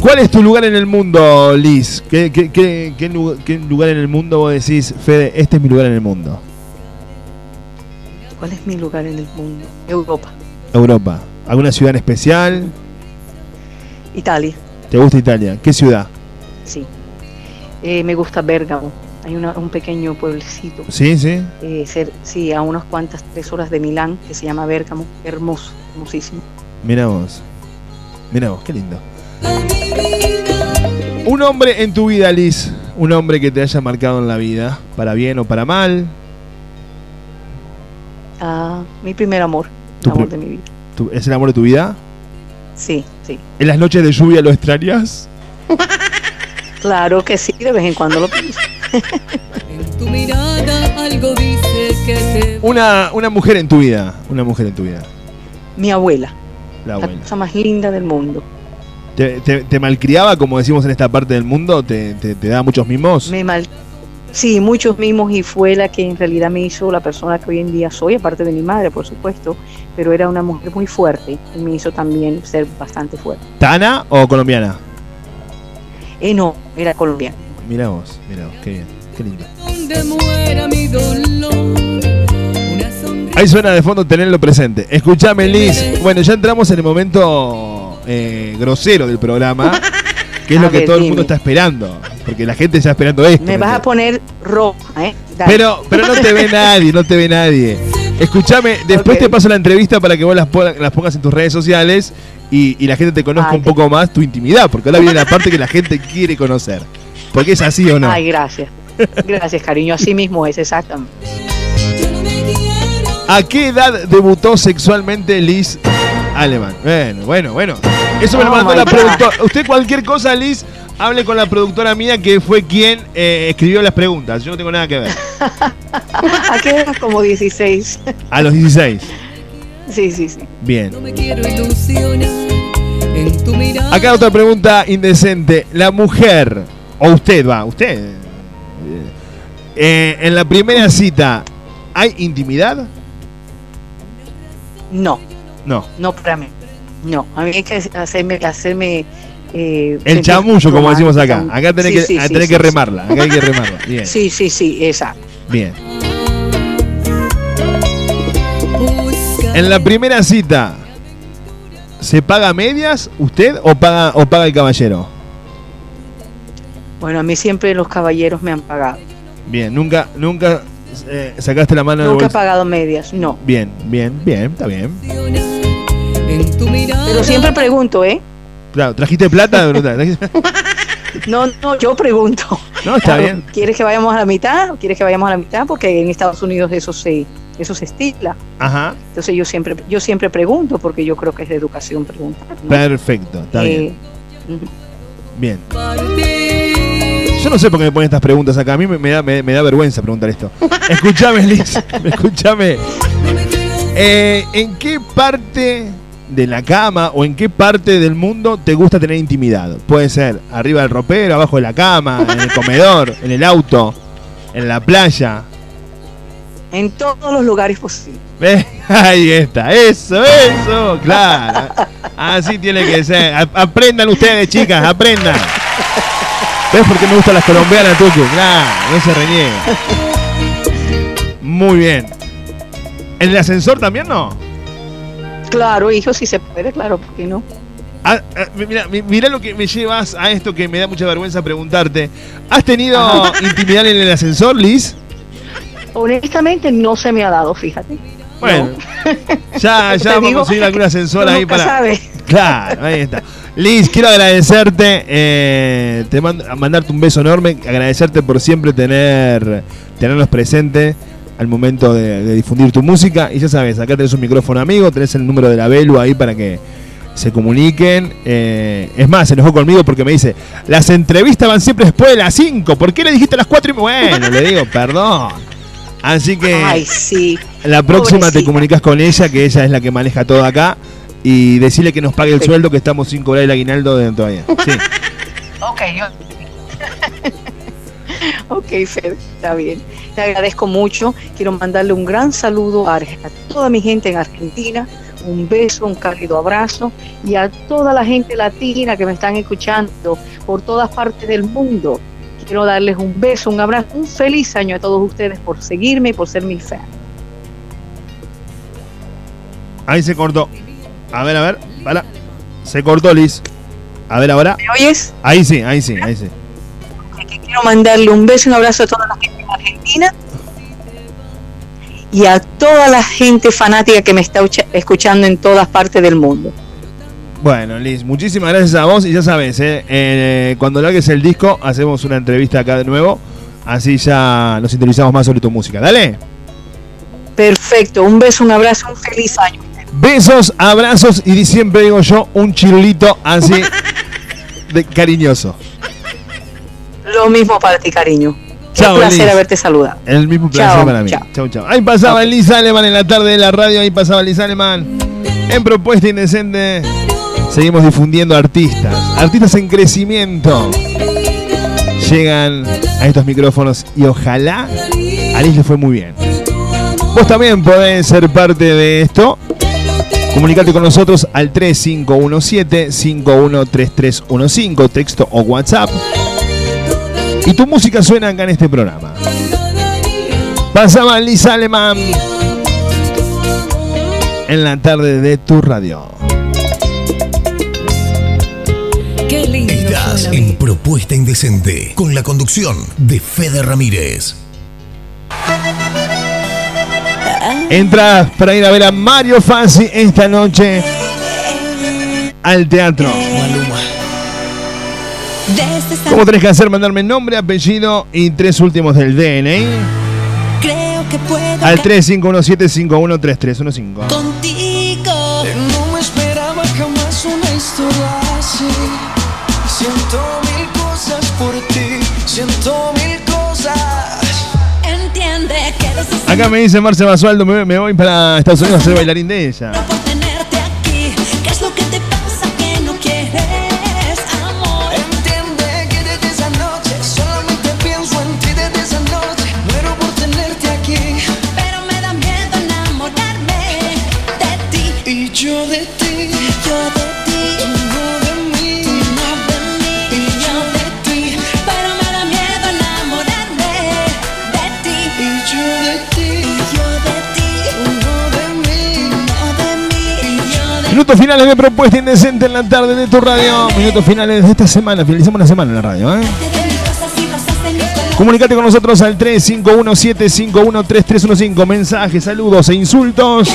¿Cuál es tu lugar en el mundo, Liz? ¿Qué, qué, qué- qué lu- qué lugar en el mundo vos decís, Fede, este es mi lugar en el mundo? ¿Cuál es mi lugar en el mundo? Europa, Europa. ¿Alguna ciudad en especial? Italia, ¿Te gusta Italia? ¿Qué ciudad? sí. Eh, me gusta Bérgamo. Hay una- un pequeño pueblecito. Sí, sí. eh, cer- sí, a unas cuantas tres horas de Milán, que se llama Bérgamo. Hermoso, hermosísimo. Mira vos. Mira vos, qué lindo. Un hombre en tu vida, Liz. Un hombre que te haya marcado en la vida, para bien o para mal. Ah, mi primer amor, el amor de mi vida. ¿Es el amor de tu vida? Sí, sí. ¿En las noches de lluvia lo extrañas? Claro que sí, de vez en cuando lo pienso. Tu mirada algo dice que te Una, una mujer en tu vida. Una mujer en tu vida. Mi abuela, La la abuela. cosa más linda del mundo. ¿Te, te, te malcriaba, como decimos en esta parte del mundo? ¿Te, te, te da muchos mimos? Me mal... Sí, muchos mimos y fue la que en realidad me hizo la persona que hoy en día soy, aparte de mi madre, por supuesto, pero era una mujer muy fuerte y me hizo también ser bastante fuerte. ¿Tana o colombiana? Eh, no, era colombiana. Mira vos, mira vos, qué bien, qué lindo. Ahí suena de fondo tenerlo presente. Escúchame, Liz. Bueno, ya entramos en el momento eh, grosero del programa, que es A lo que todo el mundo está esperando. Porque la gente está esperando esto. Me ¿me vas a poner roja, ¿eh? Dale. Pero, pero no te ve nadie, no te ve nadie. Escúchame, después te paso la entrevista para que vos las, las pongas en tus redes sociales y, y la gente te conozca Ay, un poco más tu intimidad, porque ahora viene la parte que la gente quiere conocer. Porque es así o no. Ay, gracias. Gracias, cariño. Así mismo es, exactamente. ¿A qué edad debutó sexualmente Liz Alemán? Bueno, bueno, bueno. Eso me lo Oh mandó la God. productora. Usted cualquier cosa, Liz, hable con la productora mía que fue quien eh, escribió las preguntas. Yo no tengo nada que ver. ¿A qué edad? Como 16. A los 16. Sí, sí, sí. Bien. me quiero ilusionar en tu mirada. Acá otra pregunta indecente. La mujer, o usted va, usted. eh, en la primera cita, ¿hay intimidad? No, No. no para mí. No, a mí hay que hacerme, hacerme eh, El chamullo, como decimos acá. Acá tenés Sí, que, sí, sí, tenés sí, que remarla. Acá hay que remarla. Bien. Sí, sí, sí, exacto. Bien. En la primera cita, ¿se paga medias usted o paga, o paga el caballero? Bueno, a mí siempre los caballeros me han pagado. Bien, nunca, nunca eh, sacaste la mano Nunca he pagado medias, no. Bien, bien, bien, está bien. En tu mirada. Pero siempre pregunto, ¿eh? Claro, ¿trajiste plata? ¿Trajiste- No, no, yo pregunto. No, está Claro, bien. ¿Quieres que vayamos a la mitad? ¿Quieres que vayamos a la mitad? Porque en Estados Unidos eso se, eso se estila. Ajá, Entonces yo siempre, yo siempre pregunto porque yo creo que es de educación preguntar. ¿no? perfecto, está bien. Eh. Bien. Yo no sé por qué me ponen estas preguntas acá. A mí me, me da, me, me da vergüenza preguntar esto. Escúchame, Liz. Escúchame. Eh, ¿En qué parte de la cama o en qué parte del mundo te gusta tener intimidad? Puede ser arriba del ropero, abajo de la cama, en el comedor, en el auto, en la playa. En todos los lugares posibles. ¿Ves? Ahí está, eso, eso, claro. Así tiene que ser. A- Aprendan ustedes, chicas, aprendan. ¿Ves por qué me gustan las colombianas, Tucu? Claro, no se reniega. Muy bien. ¿En el ascensor también no? Claro, hijo, si se puede, claro, ¿por qué no? Ah, ah, mira, mi- mira lo que me llevas a esto que me da mucha vergüenza preguntarte. ¿Has tenido intimidad en el ascensor, Liz? Honestamente no se me ha dado, fíjate. Bueno, ya, ya vamos a conseguir algún ascensor ahí para. sabe. Claro, ahí está. Liz, quiero agradecerte, eh, te mando, mandarte un beso enorme, agradecerte por siempre tener tenernos presente al momento de, de difundir tu música. Y ya sabes, acá tenés un micrófono amigo, tenés el número de la Belu ahí para que se comuniquen. Eh, es más, se enojó conmigo porque me dice, las entrevistas van siempre después de las 5, ¿por qué le dijiste a las 4 y me-?" Bueno, le digo, perdón. Así que Ay, sí. la próxima te comunicas con ella, que ella es la que maneja todo acá. Y decirle que nos pague el sueldo, que estamos sin cobrar el aguinaldo de todavía. Sí. Ok, yo. ok, Fede, está bien. Te agradezco mucho. Quiero mandarle un gran saludo a, toda mi gente en Argentina. Un beso, un cálido abrazo. Y a toda la gente latina que me están escuchando por todas partes del mundo. Quiero darles un beso, un abrazo, un feliz año a todos ustedes por seguirme y por ser mi fan. Ahí se cortó. A ver, a ver. Para. Se cortó, Liz. A ver ahora. ¿Me oyes? Ahí sí, ahí sí, ahí sí. Quiero mandarle un beso y un abrazo a toda la gente en Argentina y a toda la gente fanática que me está ucha- escuchando en todas partes del mundo. Bueno, Liz, muchísimas gracias a vos. Y ya sabes, eh, eh, cuando largues el disco, hacemos una entrevista acá de nuevo. Así ya nos interesamos más sobre tu música. Dale. Perfecto, un beso, un abrazo, un feliz año. Besos, abrazos y siempre digo yo un chirulito así de cariñoso. Lo mismo para ti, cariño. Chao, placer Liz. haberte saludado. El mismo placer Chao, para mí. chao. Chau, chau. Ahí pasaba Liz Aleman en la tarde de la radio. Ahí pasaba Liz Aleman. En Propuesta Indecente. Seguimos difundiendo artistas. Artistas en crecimiento. Llegan a estos micrófonos y ojalá a Liz le fue muy bien. Vos también podés ser parte de esto. Comunicate con nosotros al 3517-513315, texto o WhatsApp. Y tu música suena acá en este programa. Pasaba Liz Alemán en la tarde de tu radio. Qué lindo. Estás en Propuesta Indecente con la conducción de Fede Ramírez. Entradas para ir a ver a Mario Fassi esta noche al teatro. Esa ¿Cómo tenés que hacer? Mandarme nombre, apellido y tres últimos del DNI creo que puedo al 3517-513315. contigo. No me esperaba jamás una historia así. Siento mil cosas por ti, siento mil cosas. Entiende que desde esa Acá me dice Marce Basualdo, me, me voy para Estados Unidos a ser bailarín de ella. Minutos finales de propuesta indecente en la tarde de tu radio. Minutos finales de esta semana. Finalizamos la semana en la radio. ¿eh? Comunicate con nosotros al 3517513315. Mensajes, saludos e insultos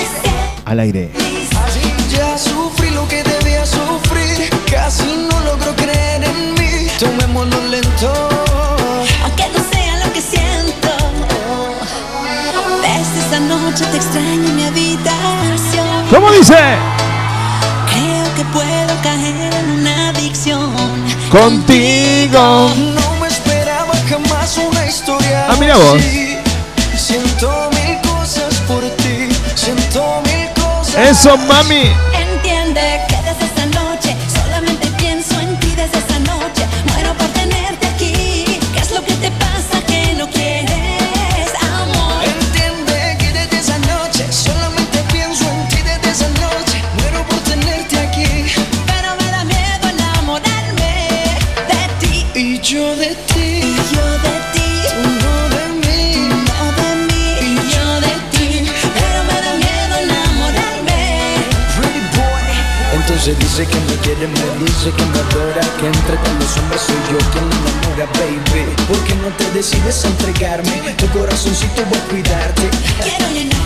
al aire. Así ya Contigo. No me esperaba jamás una historia Ah, mira vos. Siento mil cosas por ti. Siento mil cosas. Eso, mami. Dice que me quiere, me dice que me adora Que entre todos los hombres soy yo quien enamora, baby ¿Por qué no te decides a entregarme? Tu corazoncito voy a cuidarte Quiero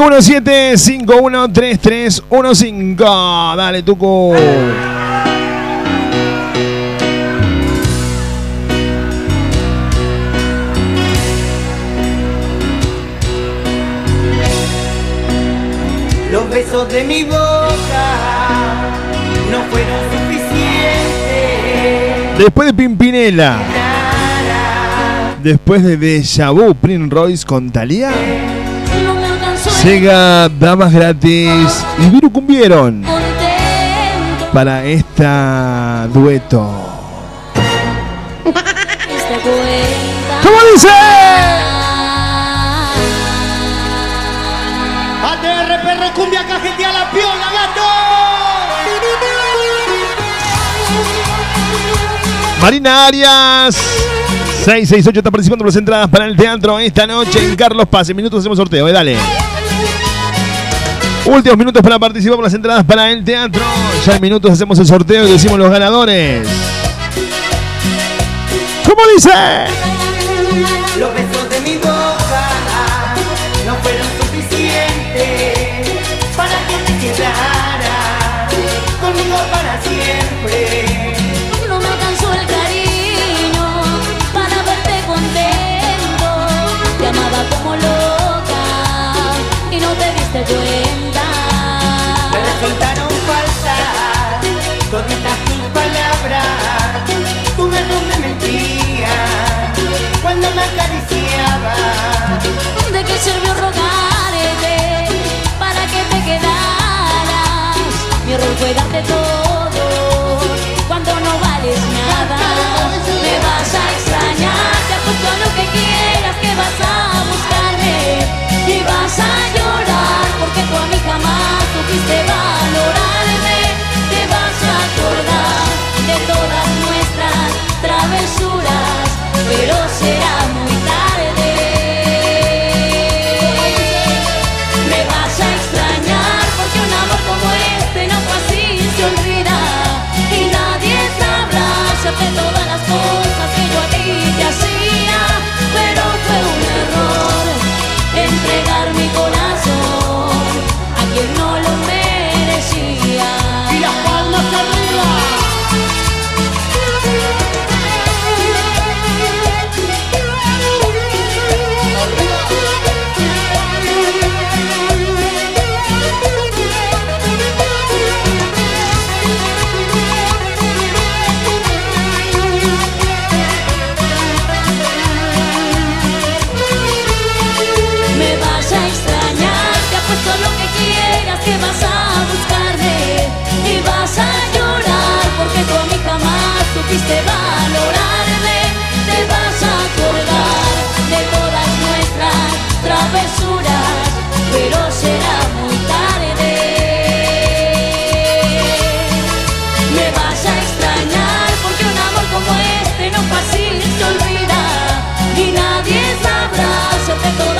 517-513315. Dale, Tuco. Los besos de mi boca no fueron suficientes. Después de Pimpinela. Después de Deja Vu, Prince Royce con Thalía. Llega Damas Gratis y Viru Cumbieron para esta dueto. ¿Cómo dice? ATR Perro Cumbia Cajetía La Piola, gato. Marina Arias. 668 está participando por las entradas para el teatro esta noche en Carlos Paz. En minutos hacemos sorteo, eh, dale. Últimos minutos para participar por las entradas para el teatro. Ya en minutos hacemos el sorteo y decimos los ganadores. ¿Cómo dice? de te vas a acordar de todas nuestras travesuras, pero será muy tarde. Me vas a extrañar porque un amor como este no es fácil se olvida, ni nadie sabrá sobre todas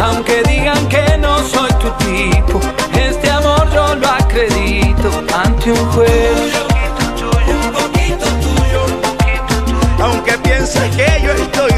Aunque digan que no soy tu tipo, este amor yo lo acredito ante un juez. Poquito tuyo, aunque pienses que yo estoy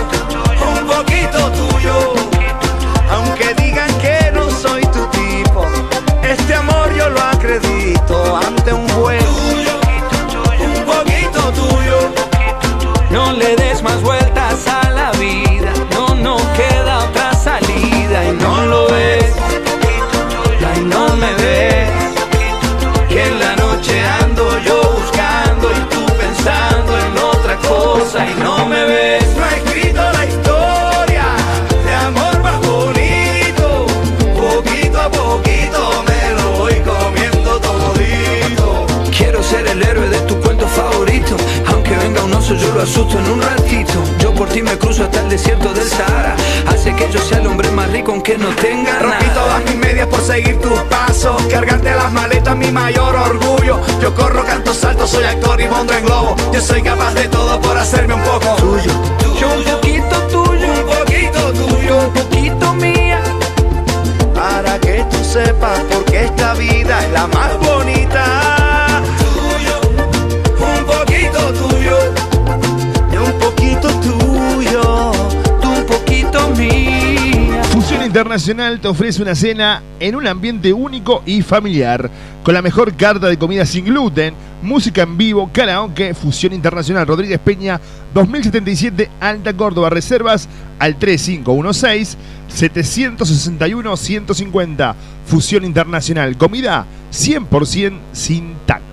poquito tuyo. Aunque digan que no soy tu tipo, este amor yo lo acredito ante un juez. Un poquito tuyo. No le des más vueltas a la vida, no, no queda otra salida y no lo ves. Lo asusto en un ratito. Yo por ti me cruzo hasta el desierto del Sahara. Hace que yo sea el hombre más rico aunque no tenga Rompí nada. todas mis medias por seguir tus pasos. Cargarte las maletas, mi mayor orgullo. Yo corro, canto, salto, soy actor y monto en globo. Yo soy capaz de todo por hacerme un poco tuyo. Yo un poquito tuyo, Un poquito tuyo. un poquito mía. Para que tú sepas por qué esta vida es la más bonita. Internacional te ofrece una cena en un ambiente único y familiar, con la mejor carta de comida sin gluten, música en vivo, karaoke, Fusión Internacional Rodríguez Peña 2077 Alta Córdoba, reservas al 3516-761-150. Fusión Internacional, comida 100% sin TAC.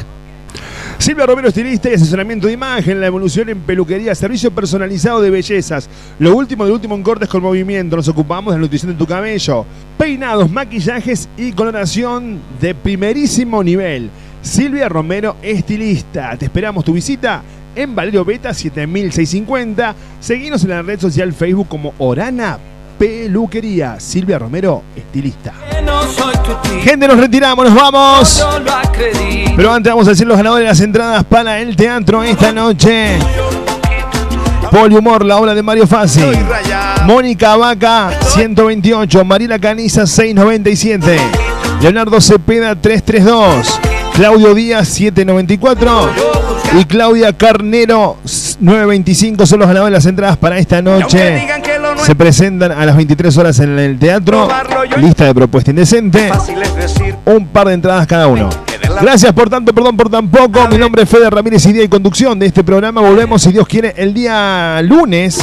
Silvia Romero, estilista y asesoramiento de imagen, la evolución en peluquería, servicio personalizado de bellezas. Lo último del último en cortes con movimiento. Nos ocupamos de la nutrición de tu cabello. Peinados, maquillajes y coloración de primerísimo nivel. Silvia Romero, estilista. Te esperamos tu visita en Valerio Beta 7650. Seguinos en la red social Facebook como Orana Peluquería. Silvia Romero, estilista. Gente, nos retiramos, nos vamos. Pero antes vamos a decir los ganadores de las entradas para el teatro esta noche. Poliumor, la obra de Mario Fassi. Mónica Vaca, 128. Mariela Caniza, 697. Leonardo Cepeda, 332. Claudio Díaz, 794. Y Claudia Carnero, 925. Son los ganadores de las entradas para esta noche. Se presentan a las 23 horas en el teatro. Lista de propuesta indecente. Un par de entradas cada uno. Gracias por tanto, perdón por tan poco. Mi nombre es Fede Ramírez, idea y conducción de este programa. Volvemos, si Dios quiere, el día lunes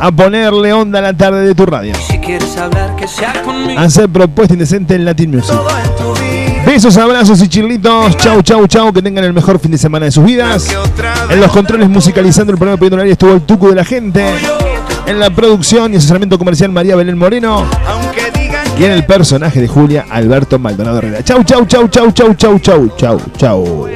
a ponerle onda a la tarde de tu radio. Hacer propuesta indecente en Latin Music. Besos, abrazos y chirlitos. Chau, chau, chau. Que tengan el mejor fin de semana de sus vidas. En los controles musicalizando el programa Pidiendo Horario estuvo el tuco de la gente. En la producción y asesoramiento comercial María Belén Moreno. Aunque digan Y en el personaje de Julia, Alberto Maldonado Herrera. Chau, chau, chau, chau, chau, chau, chau, chau, chau.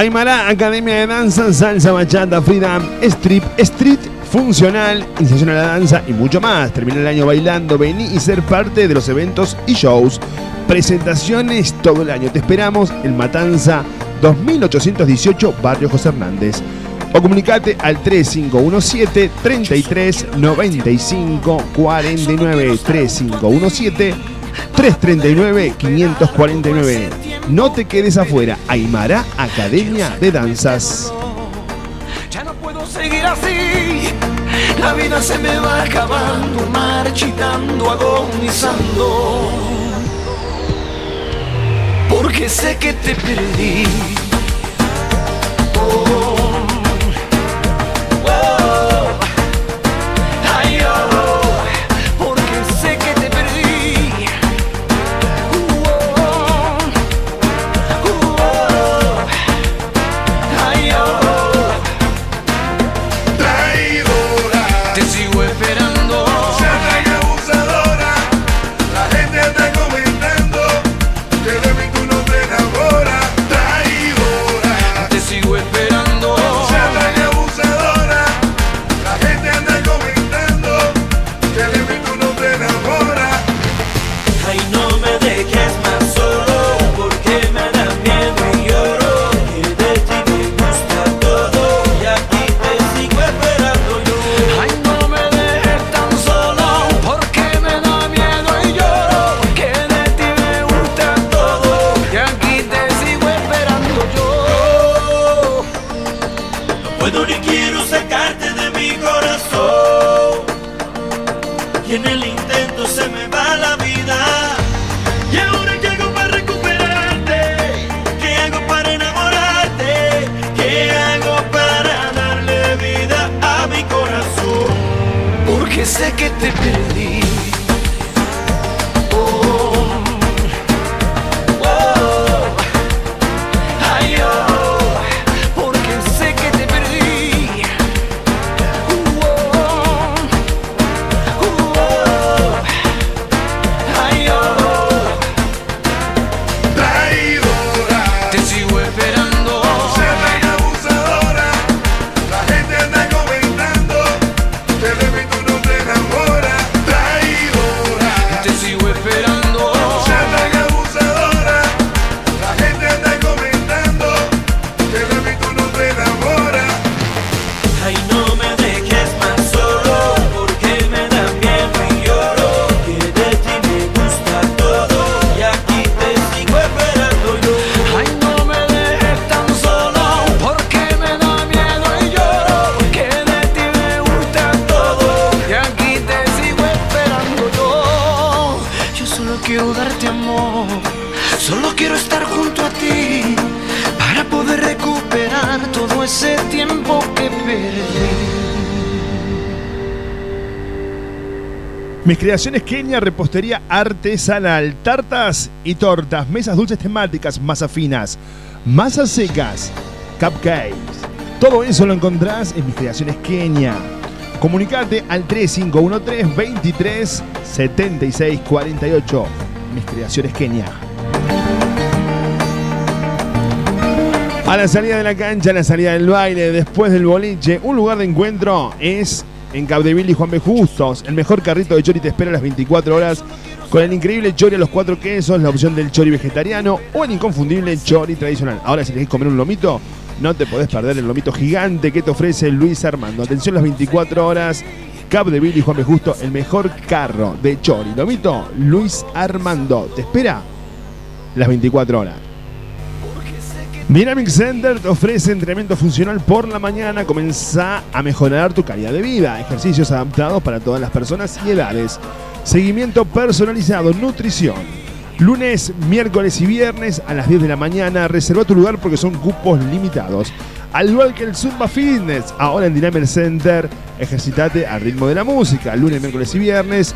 Aymara, Academia de Danza, Salsa, Bachata, Freedom, Strip, Street, Funcional, Iniciación a la Danza y mucho más. Termina el año bailando, vení y ser parte de los eventos y shows. Presentaciones todo el año. Te esperamos en Matanza 2818, Barrio José Hernández. O comunicate al 3517 33 95 49 3517 339 549. No te quedes afuera. Aymara Academia de Danzas. Ya no puedo seguir así. La vida se me va acabando, marchitando, agonizando. Porque sé que te perdí. tepe todo ese tiempo que perdí. Mis creaciones Kenia, repostería artesanal, tartas y tortas, mesas dulces temáticas, masas finas, masas secas, cupcakes. Todo eso lo encontrás en mis creaciones Kenia. Comunicate al 3513 23 76 48. Mis creaciones Kenia. A la salida de la cancha, a la salida del baile, después del boliche, un lugar de encuentro es en Capdeville y Juan B. Justos. El mejor carrito de chori te espera las 24 horas con el increíble chori a los cuatro quesos, la opción del chori vegetariano o el inconfundible chori tradicional. Ahora, si querés comer un lomito, no te podés perder el lomito gigante que te ofrece Luis Armando. Atención las 24 horas. Capdeville y Juan B. Justo, el mejor carro de chori. Lomito, Luis Armando. Te espera las 24 horas. Dynamic Center te ofrece entrenamiento funcional por la mañana. Comenzá a mejorar tu calidad de vida. Ejercicios adaptados para todas las personas y edades. Seguimiento personalizado, nutrición. Lunes, miércoles y viernes a las 10 de la mañana. Reserva tu lugar porque son cupos limitados. Al igual que el Zumba Fitness, ahora en Dynamic Center, ejercitate al ritmo de la música. Lunes, miércoles y viernes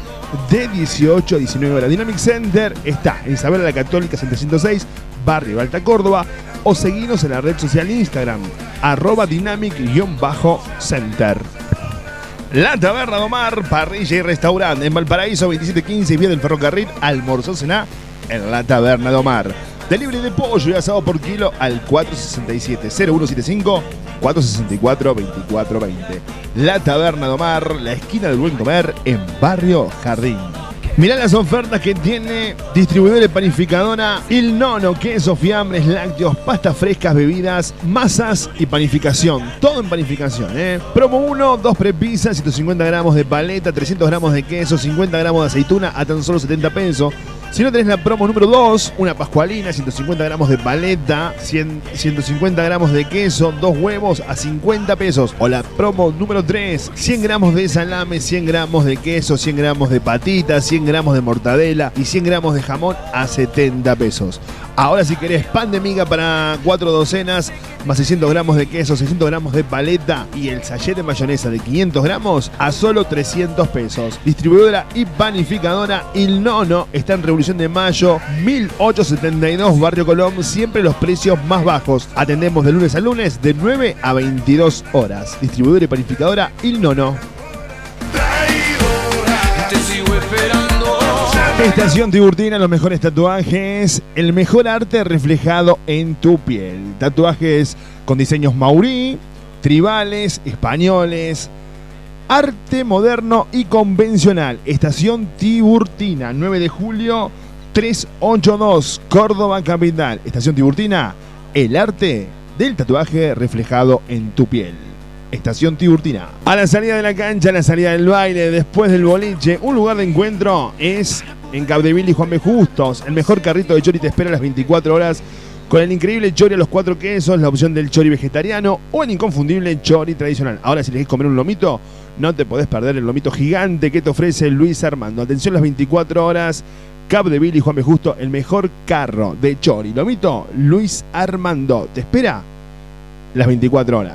de 18 a 19 horas. Dynamic Center está en Isabel la Católica 706, Barrio Alta Córdoba. O seguinos en la red social Instagram, arroba dynamic-center. La Taberna Domar, parrilla y restaurante en Valparaíso 2715 vía del ferrocarril, almorzó cená en la Taberna Domar. Delivery de pollo y asado por kilo al 467-0175 464-2420. La Taberna Domar, la esquina del buen comer en Barrio Jardín. Mirá las ofertas que tiene distribuidor panificadora Il Nono, queso, fiambres, lácteos, pastas frescas, bebidas, masas y panificación. Todo en panificación, ¿eh? Promo 1, 2 prepisas, 150 gramos de paleta, 300 gramos de queso, 50 gramos de aceituna a tan solo 70 pesos. Si no tenés la promo número 2, una pascualina, 150 gramos de paleta, 100 150 gramos de queso, dos huevos a 50 pesos. O la promo número 3, 100 gramos de salame, 100 gramos de queso, 100 gramos de patitas, 100 gramos de mortadela y 100 gramos de jamón a 70 pesos. Ahora si querés pan de miga para cuatro docenas, más 600 gramos de queso, 600 gramos de paleta y el sachet de mayonesa de 500 gramos a solo 300 pesos. Distribuidora y panificadora Il Nono está en de Mayo 1872 Barrio Colón, siempre los precios más bajos. Atendemos de lunes a lunes de 9 a 22 horas. Distribuidora y panificadora Il Nono. Estación Tiburtina, los mejores tatuajes, el mejor arte reflejado en tu piel. Tatuajes con diseños maurí, tribales, españoles, arte moderno y convencional. Estación Tiburtina, 9 de julio 382, Córdoba Capital. Estación Tiburtina, el arte del tatuaje reflejado en tu piel. Estación Tiburtina. A la salida de la cancha, a la salida del baile, después del boliche, un lugar de encuentro es en Capdeville y Juan B. Justos. El mejor carrito de chori te espera a las 24 horas con el increíble chori a los cuatro quesos, la opción del chori vegetariano o el inconfundible chori tradicional. Ahora, si elegís comer un lomito, no te podés perder el lomito gigante que te ofrece Luis Armando. Atención las 24 horas. Capdeville y Juan B. Justo, el mejor carro de chori. Lomito, Luis Armando. Te espera las 24 horas.